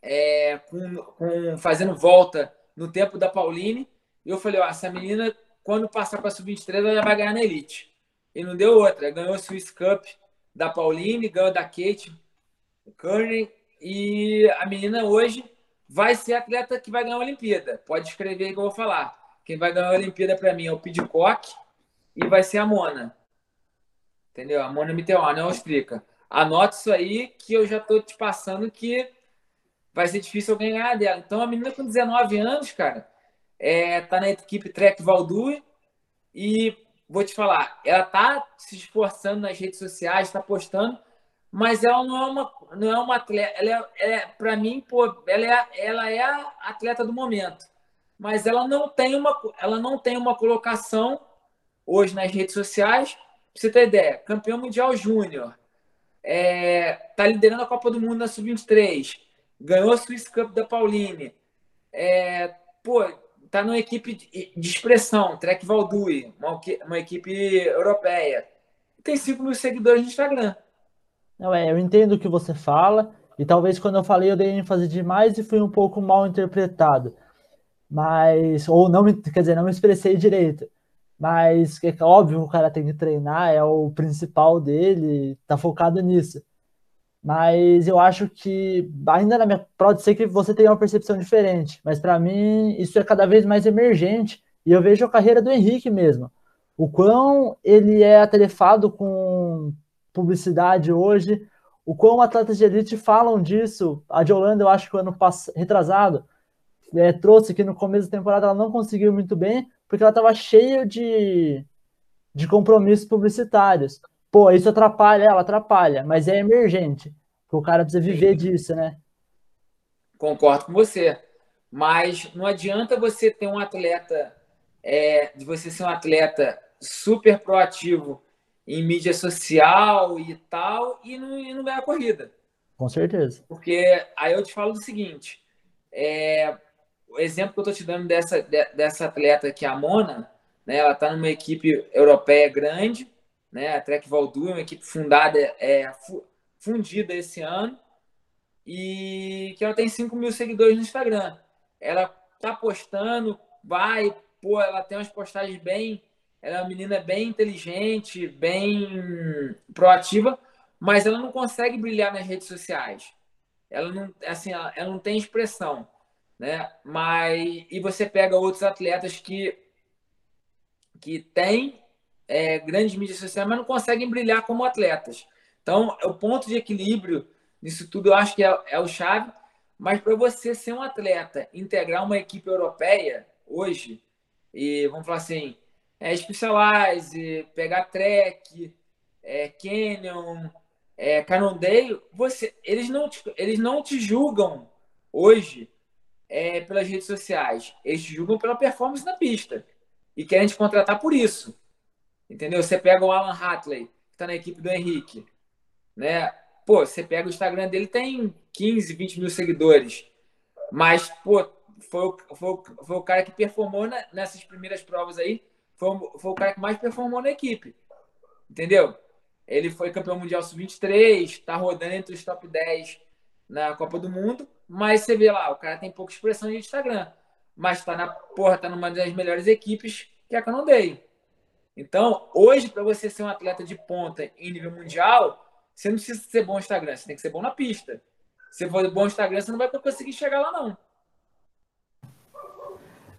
é, com, com, fazendo volta no tempo da Pauline. E eu falei, ó, essa menina, quando passar para a Sub-23, ela já vai ganhar na Elite. E não deu outra. Ganhou a Swiss Cup da Pauline, ganhou da Kate Kearney. E a menina hoje vai ser atleta que vai ganhar a Olimpíada. Pode escrever que eu vou falar. Quem vai ganhar a Olimpíada para mim é o Pidcock e vai ser a Mona. Entendeu? A Mona Mitterrand, é austríaca. Anote isso aí que eu já estou te passando que vai ser difícil alguém ganhar dela. Então, a menina com 19 anos, cara, é, tá na equipe Trek Valdui e vou te falar, ela tá se esforçando nas redes sociais, está postando, mas ela não é uma, não é uma atleta. Ela é, é para mim, pô, ela é, ela é a atleta do momento, mas ela não tem uma, ela não tem uma colocação hoje nas redes sociais. Pra você ter ideia, campeão mundial júnior, é, tá liderando a Copa do Mundo na Sub-23, ganhou a Swiss Cup da Pauline, é, pô, tá numa equipe de, expressão, Trek Valdui, uma, uma equipe europeia. Tem 5 mil seguidores no Instagram. Não, é, eu entendo o que você fala, e talvez quando eu falei eu dei ênfase demais e fui um pouco mal interpretado. Mas, ou não quer dizer, não me expressei direito. Mas é óbvio que o cara tem que treinar, é o principal dele, tá focado nisso. Mas eu acho que ainda na minha. Pode ser que você tenha uma percepção diferente, mas para mim isso é cada vez mais emergente. E eu vejo a carreira do Henrique mesmo. O quão ele é atarefado com publicidade hoje, o quão atletas de elite falam disso. A de Holanda, eu acho que o ano passado, retrasado, é, trouxe que no começo da temporada ela não conseguiu muito bem, porque ela estava cheia de, de compromissos publicitários. Pô, isso atrapalha, ela atrapalha, mas é emergente. O cara precisa viver disso, né? Concordo com você. Mas não adianta você ter um atleta, é, de você ser um atleta super proativo em mídia social e tal, e não, e não ganhar a corrida. Com certeza. Porque aí eu te falo do seguinte: é, o exemplo que eu estou te dando dessa, dessa atleta que é a Mona, né, ela está numa equipe europeia grande, né, a Trek Valdu, uma equipe fundada, é, fundida esse ano, e que ela tem 5 mil seguidores no Instagram. Ela tá postando, vai, pô, ela tem umas postagens bem ela é uma menina bem inteligente, bem proativa, mas ela não consegue brilhar nas redes sociais. Ela não, assim, ela, ela não tem expressão, né? Mas e você pega outros atletas que que têm é, grandes mídias sociais, mas não conseguem brilhar como atletas. Então, o ponto de equilíbrio nisso tudo eu acho que é, é o chave. Mas para você ser um atleta, integrar uma equipe europeia, hoje, e vamos falar assim, é Specialize, pegar Trek, é, Canyon, é, Cannondale, você, eles, não te, eles não te julgam hoje é, pelas redes sociais. Eles te julgam pela performance na pista. E querem te contratar por isso. Entendeu? Você pega o Alan Hatley, que está na equipe do Henrique. Né? Pô, você pega o Instagram dele, tem 15, 20 mil seguidores. Mas, pô, foi, foi, foi o cara que performou na, nessas primeiras provas aí. Foi, foi o cara que mais performou na equipe. Entendeu? Ele foi campeão mundial sub-23, está rodando entre os top 10 na Copa do Mundo, mas você vê lá, o cara tem pouca expressão de Instagram, mas está na porra, tá numa das melhores equipes que é a Canondale. Então, hoje, para você ser um atleta de ponta em nível mundial, você não precisa ser bom no Instagram, você tem que ser bom na pista. Se for bom no Instagram, você não vai conseguir chegar lá, não.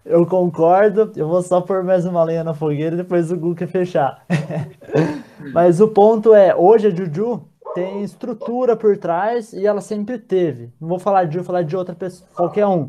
Eu concordo, eu vou só pôr mais uma lenha na fogueira e depois o Gu quer fechar. Mas o ponto é, hoje a Juju tem estrutura por trás e ela sempre teve. Não vou falar de vou falar de outra pessoa, qualquer um.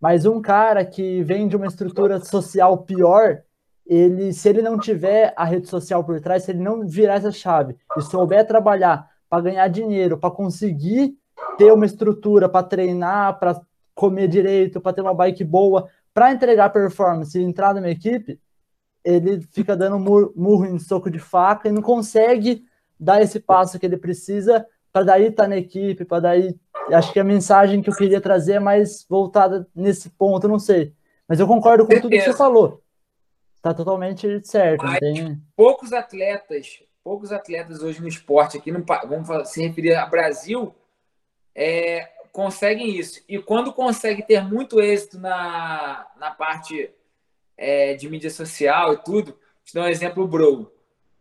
Mas um cara que vem de uma estrutura social pior, ele, se ele não tiver a rede social por trás, se ele não virar essa chave e souber trabalhar para ganhar dinheiro, para conseguir ter uma estrutura para treinar, para comer direito, para ter uma bike boa, para entregar performance e entrar numa equipe, ele fica dando murro em soco de faca e não consegue dar esse passo que ele precisa para daí estar tá na equipe, para daí. Acho que a mensagem que eu queria trazer é mais voltada nesse ponto, não sei. Mas eu concordo com tudo que você falou. Tá totalmente certo. Tem... Poucos atletas, poucos atletas hoje no esporte aqui, no, vamos se referir a Brasil, é, conseguem isso. E quando consegue ter muito êxito na, na parte é, de mídia social e tudo, te dou um exemplo, o Bro.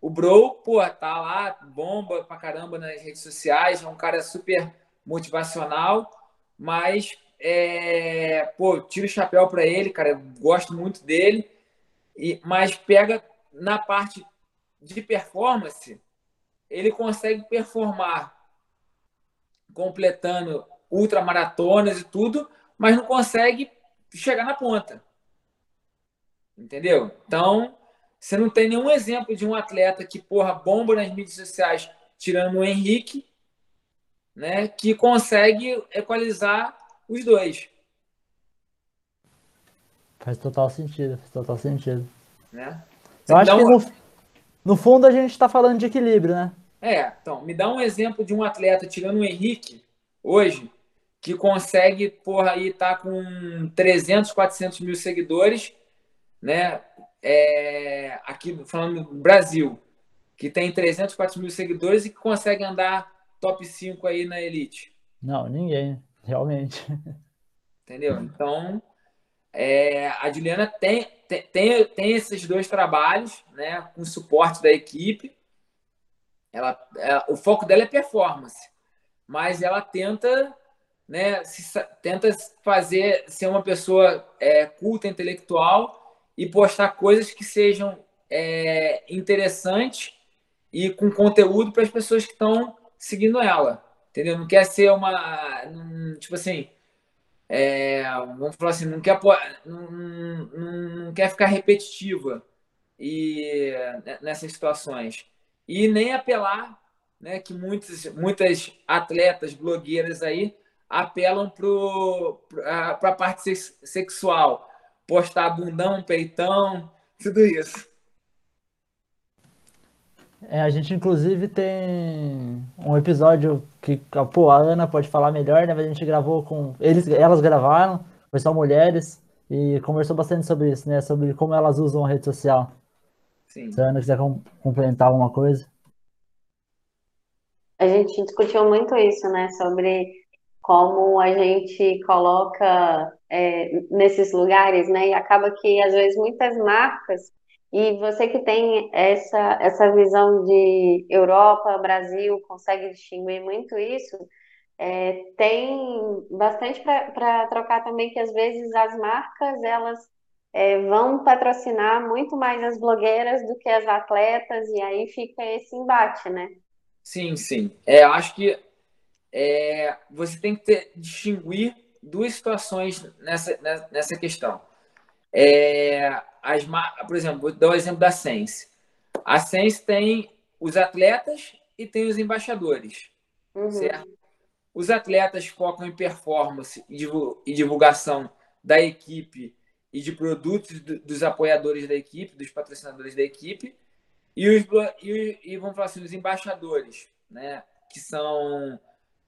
O Bro, pô, tá lá, bomba pra caramba nas redes sociais, é um cara super motivacional, mas, é, pô, tiro o chapéu para ele, cara, gosto muito dele, e, mas pega na parte de performance, ele consegue performar completando ultramaratonas e tudo, mas não consegue chegar na ponta. Entendeu? Então, você não tem nenhum exemplo de um atleta que, porra, bomba nas mídias sociais, tirando o Henrique, né, que consegue equalizar os dois. Faz total sentido, faz total sentido. Né? Eu acho que no, no fundo a gente está falando de equilíbrio, né? É, então, me dá um exemplo de um atleta, tirando o Henrique, hoje, que consegue, porra, aí tá com 300, 400 mil seguidores, né? É, aqui falando do Brasil, que tem 300, 400 mil seguidores e que consegue andar top 5 aí na elite. Não, ninguém, realmente. Entendeu? Então, é, a Juliana tem, tem, tem esses dois trabalhos, né? Com suporte da equipe. Ela, ela, o foco dela é performance, mas ela tenta né, se, tenta fazer ser uma pessoa é, culta, intelectual e postar coisas que sejam é, interessantes e com conteúdo para as pessoas que estão seguindo ela, entendeu? Não quer ser uma, tipo assim, é, vamos falar assim, não quer, não, não, quer ficar repetitiva e né, nessas situações e nem apelar, né, que muitas muitas atletas blogueiras aí apelam para a parte sexual. Postar bundão, peitão, tudo isso. É, a gente inclusive tem um episódio que pô, a Ana pode falar melhor, né? A gente gravou com. Eles, elas gravaram, foi só mulheres, e conversou bastante sobre isso, né? Sobre como elas usam a rede social. Sim. Se a Ana quiser complementar alguma coisa. A gente discutiu muito isso, né? Sobre como a gente coloca é, nesses lugares, né? E acaba que às vezes muitas marcas e você que tem essa essa visão de Europa, Brasil, consegue distinguir muito isso. É, tem bastante para trocar também que às vezes as marcas elas é, vão patrocinar muito mais as blogueiras do que as atletas e aí fica esse embate, né? Sim, sim. É, acho que é, você tem que ter, distinguir duas situações nessa, nessa questão. é, as, por exemplo, vou dar o exemplo da Sense. A Sense tem os atletas e tem os embaixadores, uhum. certo? Os atletas focam em performance e divulgação da equipe e de produtos dos apoiadores da equipe, dos patrocinadores da equipe, e, os, e, e vamos falar assim, os embaixadores, né? que são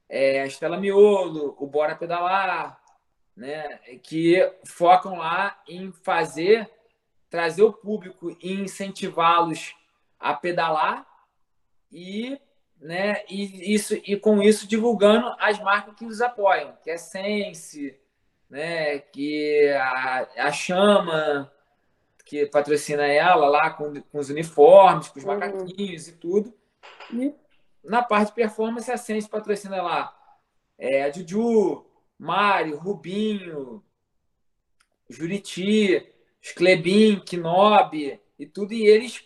é, a Estela Miolo, o Bora Pedalar, né? que focam lá em fazer, trazer o público e incentivá-los a pedalar e, né, e, isso, e com isso divulgando as marcas que os apoiam, que é Sense, né, que a, a Chama, que patrocina ela lá com, com os uniformes, com os uhum. macaquinhos e tudo. E na parte de performance, a Sense patrocina lá é, a Juju, Mário, Rubinho, Juriti, Sclebin, Knob e tudo. E eles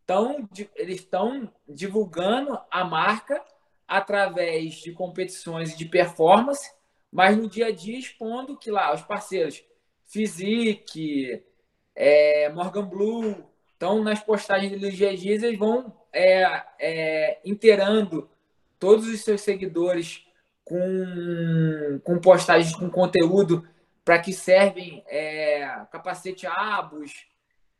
estão eles estão divulgando a marca através de competições de performance, mas no dia a dia expondo que lá os parceiros Physique, é, Morgan Blue, então nas postagens do dia a dia eles vão é, é, inteirando todos os seus seguidores com, com postagens com conteúdo para que servem é, capacete abos,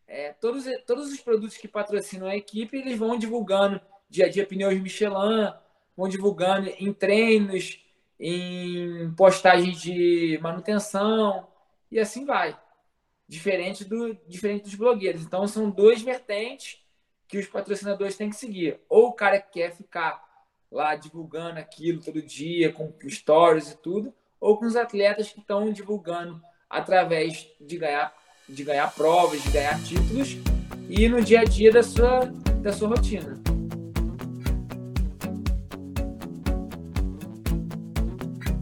é, todos, todos os produtos que patrocinam a equipe, eles vão divulgando dia a dia pneus Michelin, vão divulgando em treinos, em postagens de manutenção e assim vai. Diferente, do, diferente dos blogueiros. Então, são duas vertentes que os patrocinadores têm que seguir. Ou o cara quer ficar lá divulgando aquilo todo dia, com stories e tudo, ou com os atletas que estão divulgando através de ganhar, de ganhar provas, de ganhar títulos e no dia a dia da sua, da sua rotina.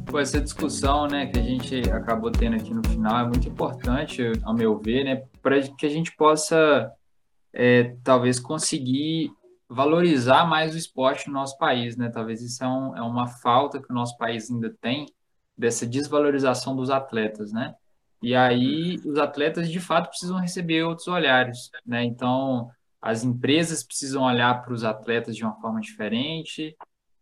Pô, essa discussão né, que a gente acabou tendo aqui no final é muito importante, ao meu ver, né, para que a gente possa é, talvez conseguir valorizar mais o esporte no nosso país, né? Talvez isso é, um, é uma falta que o nosso país ainda tem dessa desvalorização dos atletas, né? E aí os atletas de fato precisam receber outros olhares, né? Então as empresas precisam olhar para os atletas de uma forma diferente.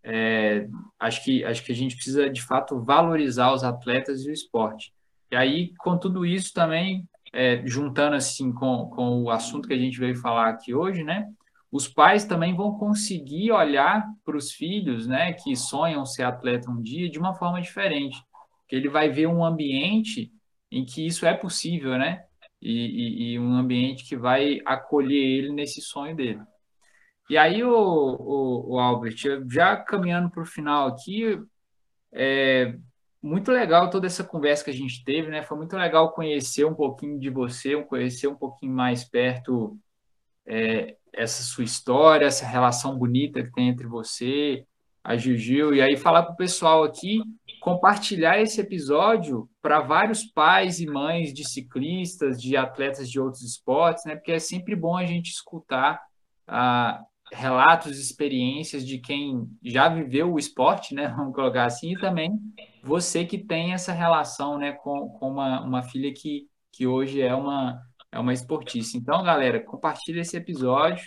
É, acho que acho que a gente precisa de fato valorizar os atletas e o esporte. E aí com tudo isso também é, juntando assim com, com o assunto que a gente veio falar aqui hoje, né? Os pais também vão conseguir olhar para os filhos, né, que sonham ser atleta um dia, de uma forma diferente, que ele vai ver um ambiente em que isso é possível, né? E, e, e um ambiente que vai acolher ele nesse sonho dele. E aí, o, o, o Albert, já caminhando para o final aqui, é, muito legal toda essa conversa que a gente teve, né? Foi muito legal conhecer um pouquinho de você, conhecer um pouquinho mais perto é, essa sua história, essa relação bonita que tem entre você, a Gil, e aí falar para o pessoal aqui compartilhar esse episódio para vários pais e mães de ciclistas, de atletas de outros esportes, né? Porque é sempre bom a gente escutar ah, relatos, experiências de quem já viveu o esporte, né? Vamos colocar assim, e também você que tem essa relação, né, com, com uma, uma filha que, que hoje é uma, é uma esportista. Então, galera, compartilha esse episódio.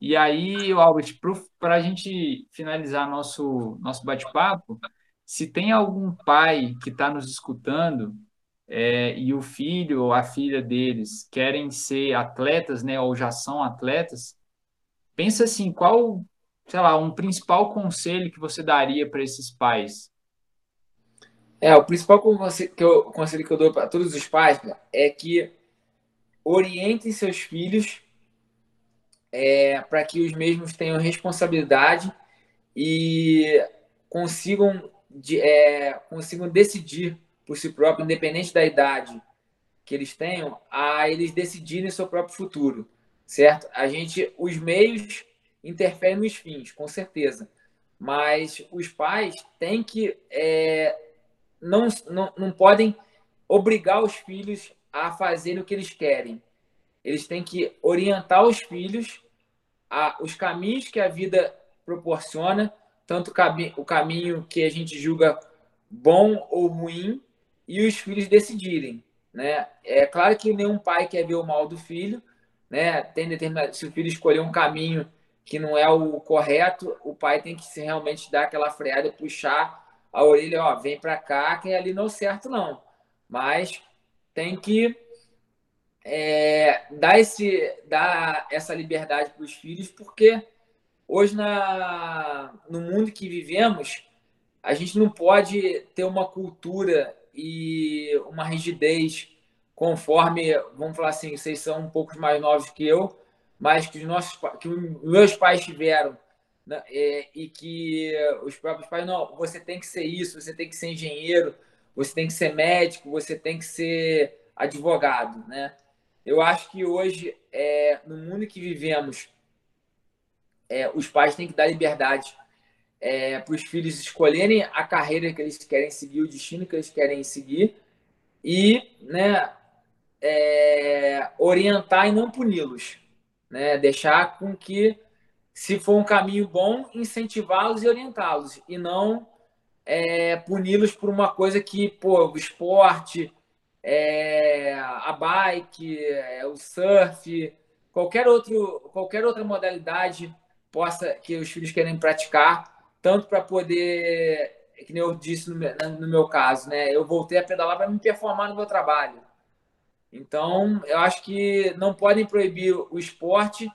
E aí, Albert, para a gente finalizar nosso, nosso bate-papo, se tem algum pai que está nos escutando é, e o filho ou a filha deles querem ser atletas, né, ou já são atletas, pensa assim, qual, sei lá, um principal conselho que você daria para esses pais? É, o principal conselho que eu, conselho que eu dou para todos os pais é que orientem seus filhos é, para que os mesmos tenham responsabilidade e consigam, de, é, consigam decidir por si próprio, independente da idade que eles tenham, a eles decidirem seu próprio futuro certo? A gente, os meios interferem nos fins, com certeza, mas os pais têm que é, não, não, não podem obrigar os filhos a fazer o que eles querem. Eles têm que orientar os filhos a os caminhos que a vida proporciona, tanto o caminho que a gente julga bom ou ruim, e os filhos decidirem. né? É claro que nenhum pai quer ver o mal do filho, né? Tem determinado, se o filho escolher um caminho que não é o correto, o pai tem que realmente dar aquela freada puxar a orelha, ó, vem para cá, que ali não é certo não. Mas tem que é, dar, esse, dar essa liberdade para os filhos, porque hoje na, no mundo que vivemos, a gente não pode ter uma cultura e uma rigidez conforme, vamos falar assim, vocês são um pouco mais novos que eu, mas que os nossos que meus pais tiveram né, é, e que os próprios pais não, você tem que ser isso, você tem que ser engenheiro, você tem que ser médico, você tem que ser advogado, né? Eu acho que hoje, é, no mundo que vivemos, é, os pais têm que dar liberdade é, para os filhos escolherem a carreira que eles querem seguir, o destino que eles querem seguir e, né, é, orientar e não puni-los, né? Deixar com que, se for um caminho bom, incentivá-los e orientá-los e não é, puni-los por uma coisa que, pô, o esporte, é, a bike, é, o surf, qualquer outro, qualquer outra modalidade possa que os filhos querem praticar, tanto para poder, que nem eu disse no meu, no meu caso, né? Eu voltei a pedalar para me performar no meu trabalho. Então, eu acho que não podem proibir o esporte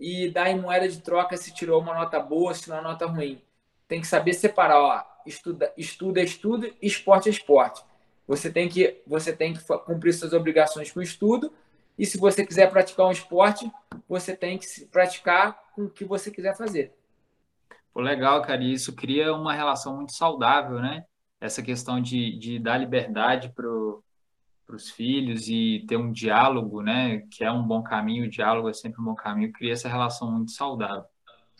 e dar em moeda de troca se tirou uma nota boa, se tirou uma nota ruim. Tem que saber separar, ó, estuda, estudo é estudo, esporte é esporte. Você tem que você tem que cumprir suas obrigações com o estudo e se você quiser praticar um esporte, você tem que praticar com o que você quiser fazer. Pô, legal, cara, e isso cria uma relação muito saudável, né? Essa questão de, de dar liberdade para os filhos e ter um diálogo, né? Que é um bom caminho, o diálogo é sempre um bom caminho, cria essa relação muito saudável.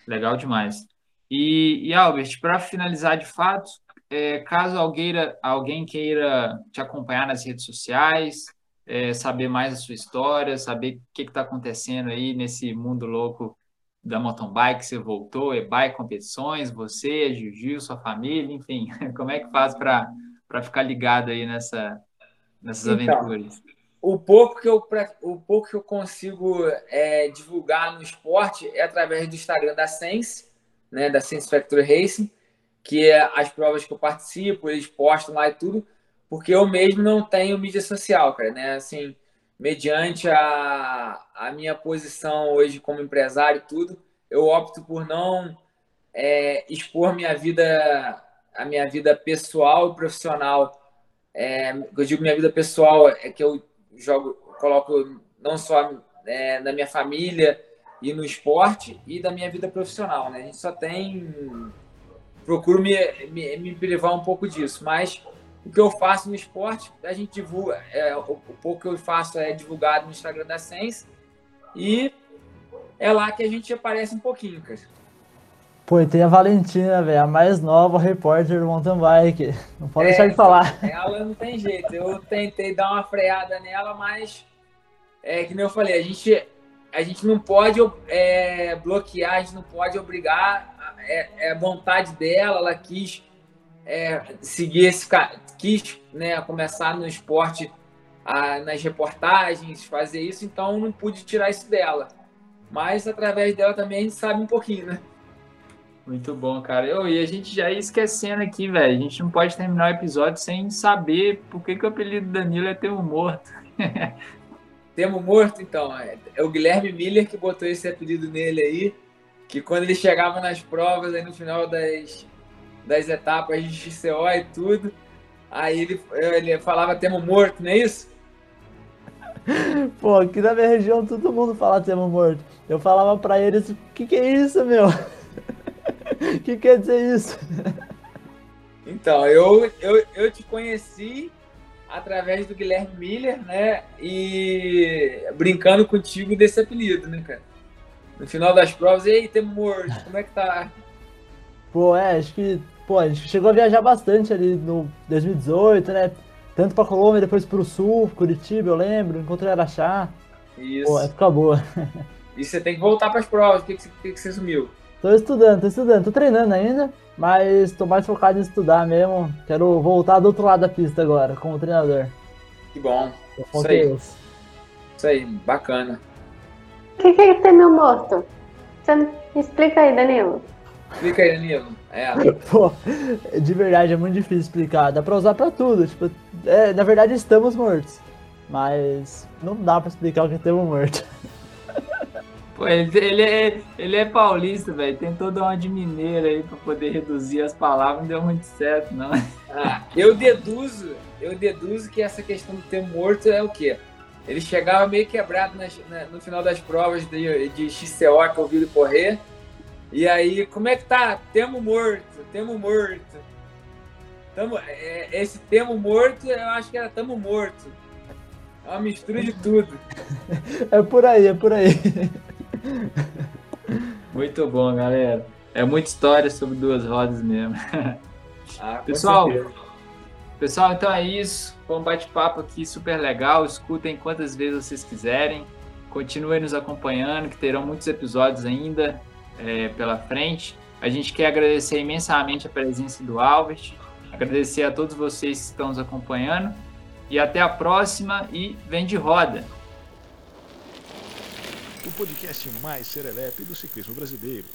Legal demais. E, e Albert, para finalizar de fato, é, caso alguém, alguém queira te acompanhar nas redes sociais, é, saber mais da sua história, saber o que está acontecendo aí nesse mundo louco da mountain bike, você voltou, é bike competições, você, é Gil, sua família, enfim, como é que faz para ficar ligado aí nessa, nessas então, aventuras? O pouco que eu, o pouco que eu consigo é, divulgar no esporte é através do Instagram da Sense, né, da Sense Factory Racing, que é as provas que eu participo, eles postam lá e tudo, porque eu mesmo não tenho mídia social, cara, né? Assim, mediante a, a minha posição hoje como empresário e tudo, eu opto por não é, expor minha vida, a minha vida pessoal e profissional. É, eu digo minha vida pessoal é que eu jogo, coloco não só é, na minha família e no esporte e da minha vida profissional, né? A gente só tem procuro me, me, me privar um pouco disso, mas o que eu faço no esporte, a gente divulga, é, o, o, pouco que eu faço é divulgado no Instagram da Sense e é lá que a gente aparece um pouquinho, cara. Pô, e tem a Valentina, velho, a mais nova repórter do mountain bike. Não pode é, deixar de falar. Ela não tem jeito. Eu tentei dar uma freada nela, mas é que nem eu falei, a gente, a gente não pode é, bloquear, a gente não pode obrigar. É, é vontade dela, ela quis é, seguir esse quis né, começar no esporte a, nas reportagens, fazer isso, então não pude tirar isso dela. Mas através dela também a gente sabe um pouquinho, né? Muito bom, cara. Eu, e a gente já ia esquecendo aqui, velho. A gente não pode terminar o episódio sem saber por que, que o apelido do Danilo é Temo Morto. Temo Morto, então. É, é o Guilherme Miller que botou esse apelido nele aí. Que quando ele chegava nas provas, aí no final das, das etapas de XCO e tudo. Aí ele, ele falava Temo morto, não é isso? Pô, aqui na minha região todo mundo fala Temo morto. Eu falava pra eles, o que, que é isso, meu? O que quer dizer isso? Então, eu, eu, eu te conheci através do Guilherme Miller, né? E brincando contigo desse apelido, né, cara? No final das provas, ei, morto, como é que tá? Pô, é, acho que pô, a gente chegou a viajar bastante ali no 2018, né? Tanto pra Colômbia, depois pro sul, Curitiba, eu lembro, encontrei Araxá. Isso. Pô, época boa. E você tem que voltar pras provas, por que, que, que você sumiu? Tô estudando, tô estudando, tô treinando ainda, mas tô mais focado em estudar mesmo. Quero voltar do outro lado da pista agora, como treinador. Que bom. Isso aí. Isso aí, bacana. O que, que é ter meu morto? Você explica aí, Danilo. Explica aí, Danilo. É. Pô, de verdade é muito difícil explicar. Dá pra usar pra tudo. Tipo, é, na verdade estamos mortos. Mas não dá pra explicar o que é temos morto. Ele, ele, é, ele é paulista, velho. Tentou dar uma de mineiro aí pra poder reduzir as palavras, não deu muito certo, não. Ah, eu deduzo, eu deduzo que essa questão do ter morto é o quê? Ele chegava meio quebrado nas, na, no final das provas de, de XCO que eu vi ele correr. E aí, como é que tá? Temo morto, temo morto. Tamo, é, esse temo morto, eu acho que era tamo morto. É uma mistura de tudo. É por aí, é por aí. Muito bom, galera. É muita história sobre duas rodas mesmo. Ah, pessoal, pessoal, então é isso. Foi um bate-papo aqui super legal. Escutem quantas vezes vocês quiserem. Continuem nos acompanhando, que terão muitos episódios ainda é, pela frente. A gente quer agradecer imensamente a presença do Albert, agradecer a todos vocês que estão nos acompanhando. E até a próxima e vem de roda! O podcast mais serelepe do ciclismo brasileiro.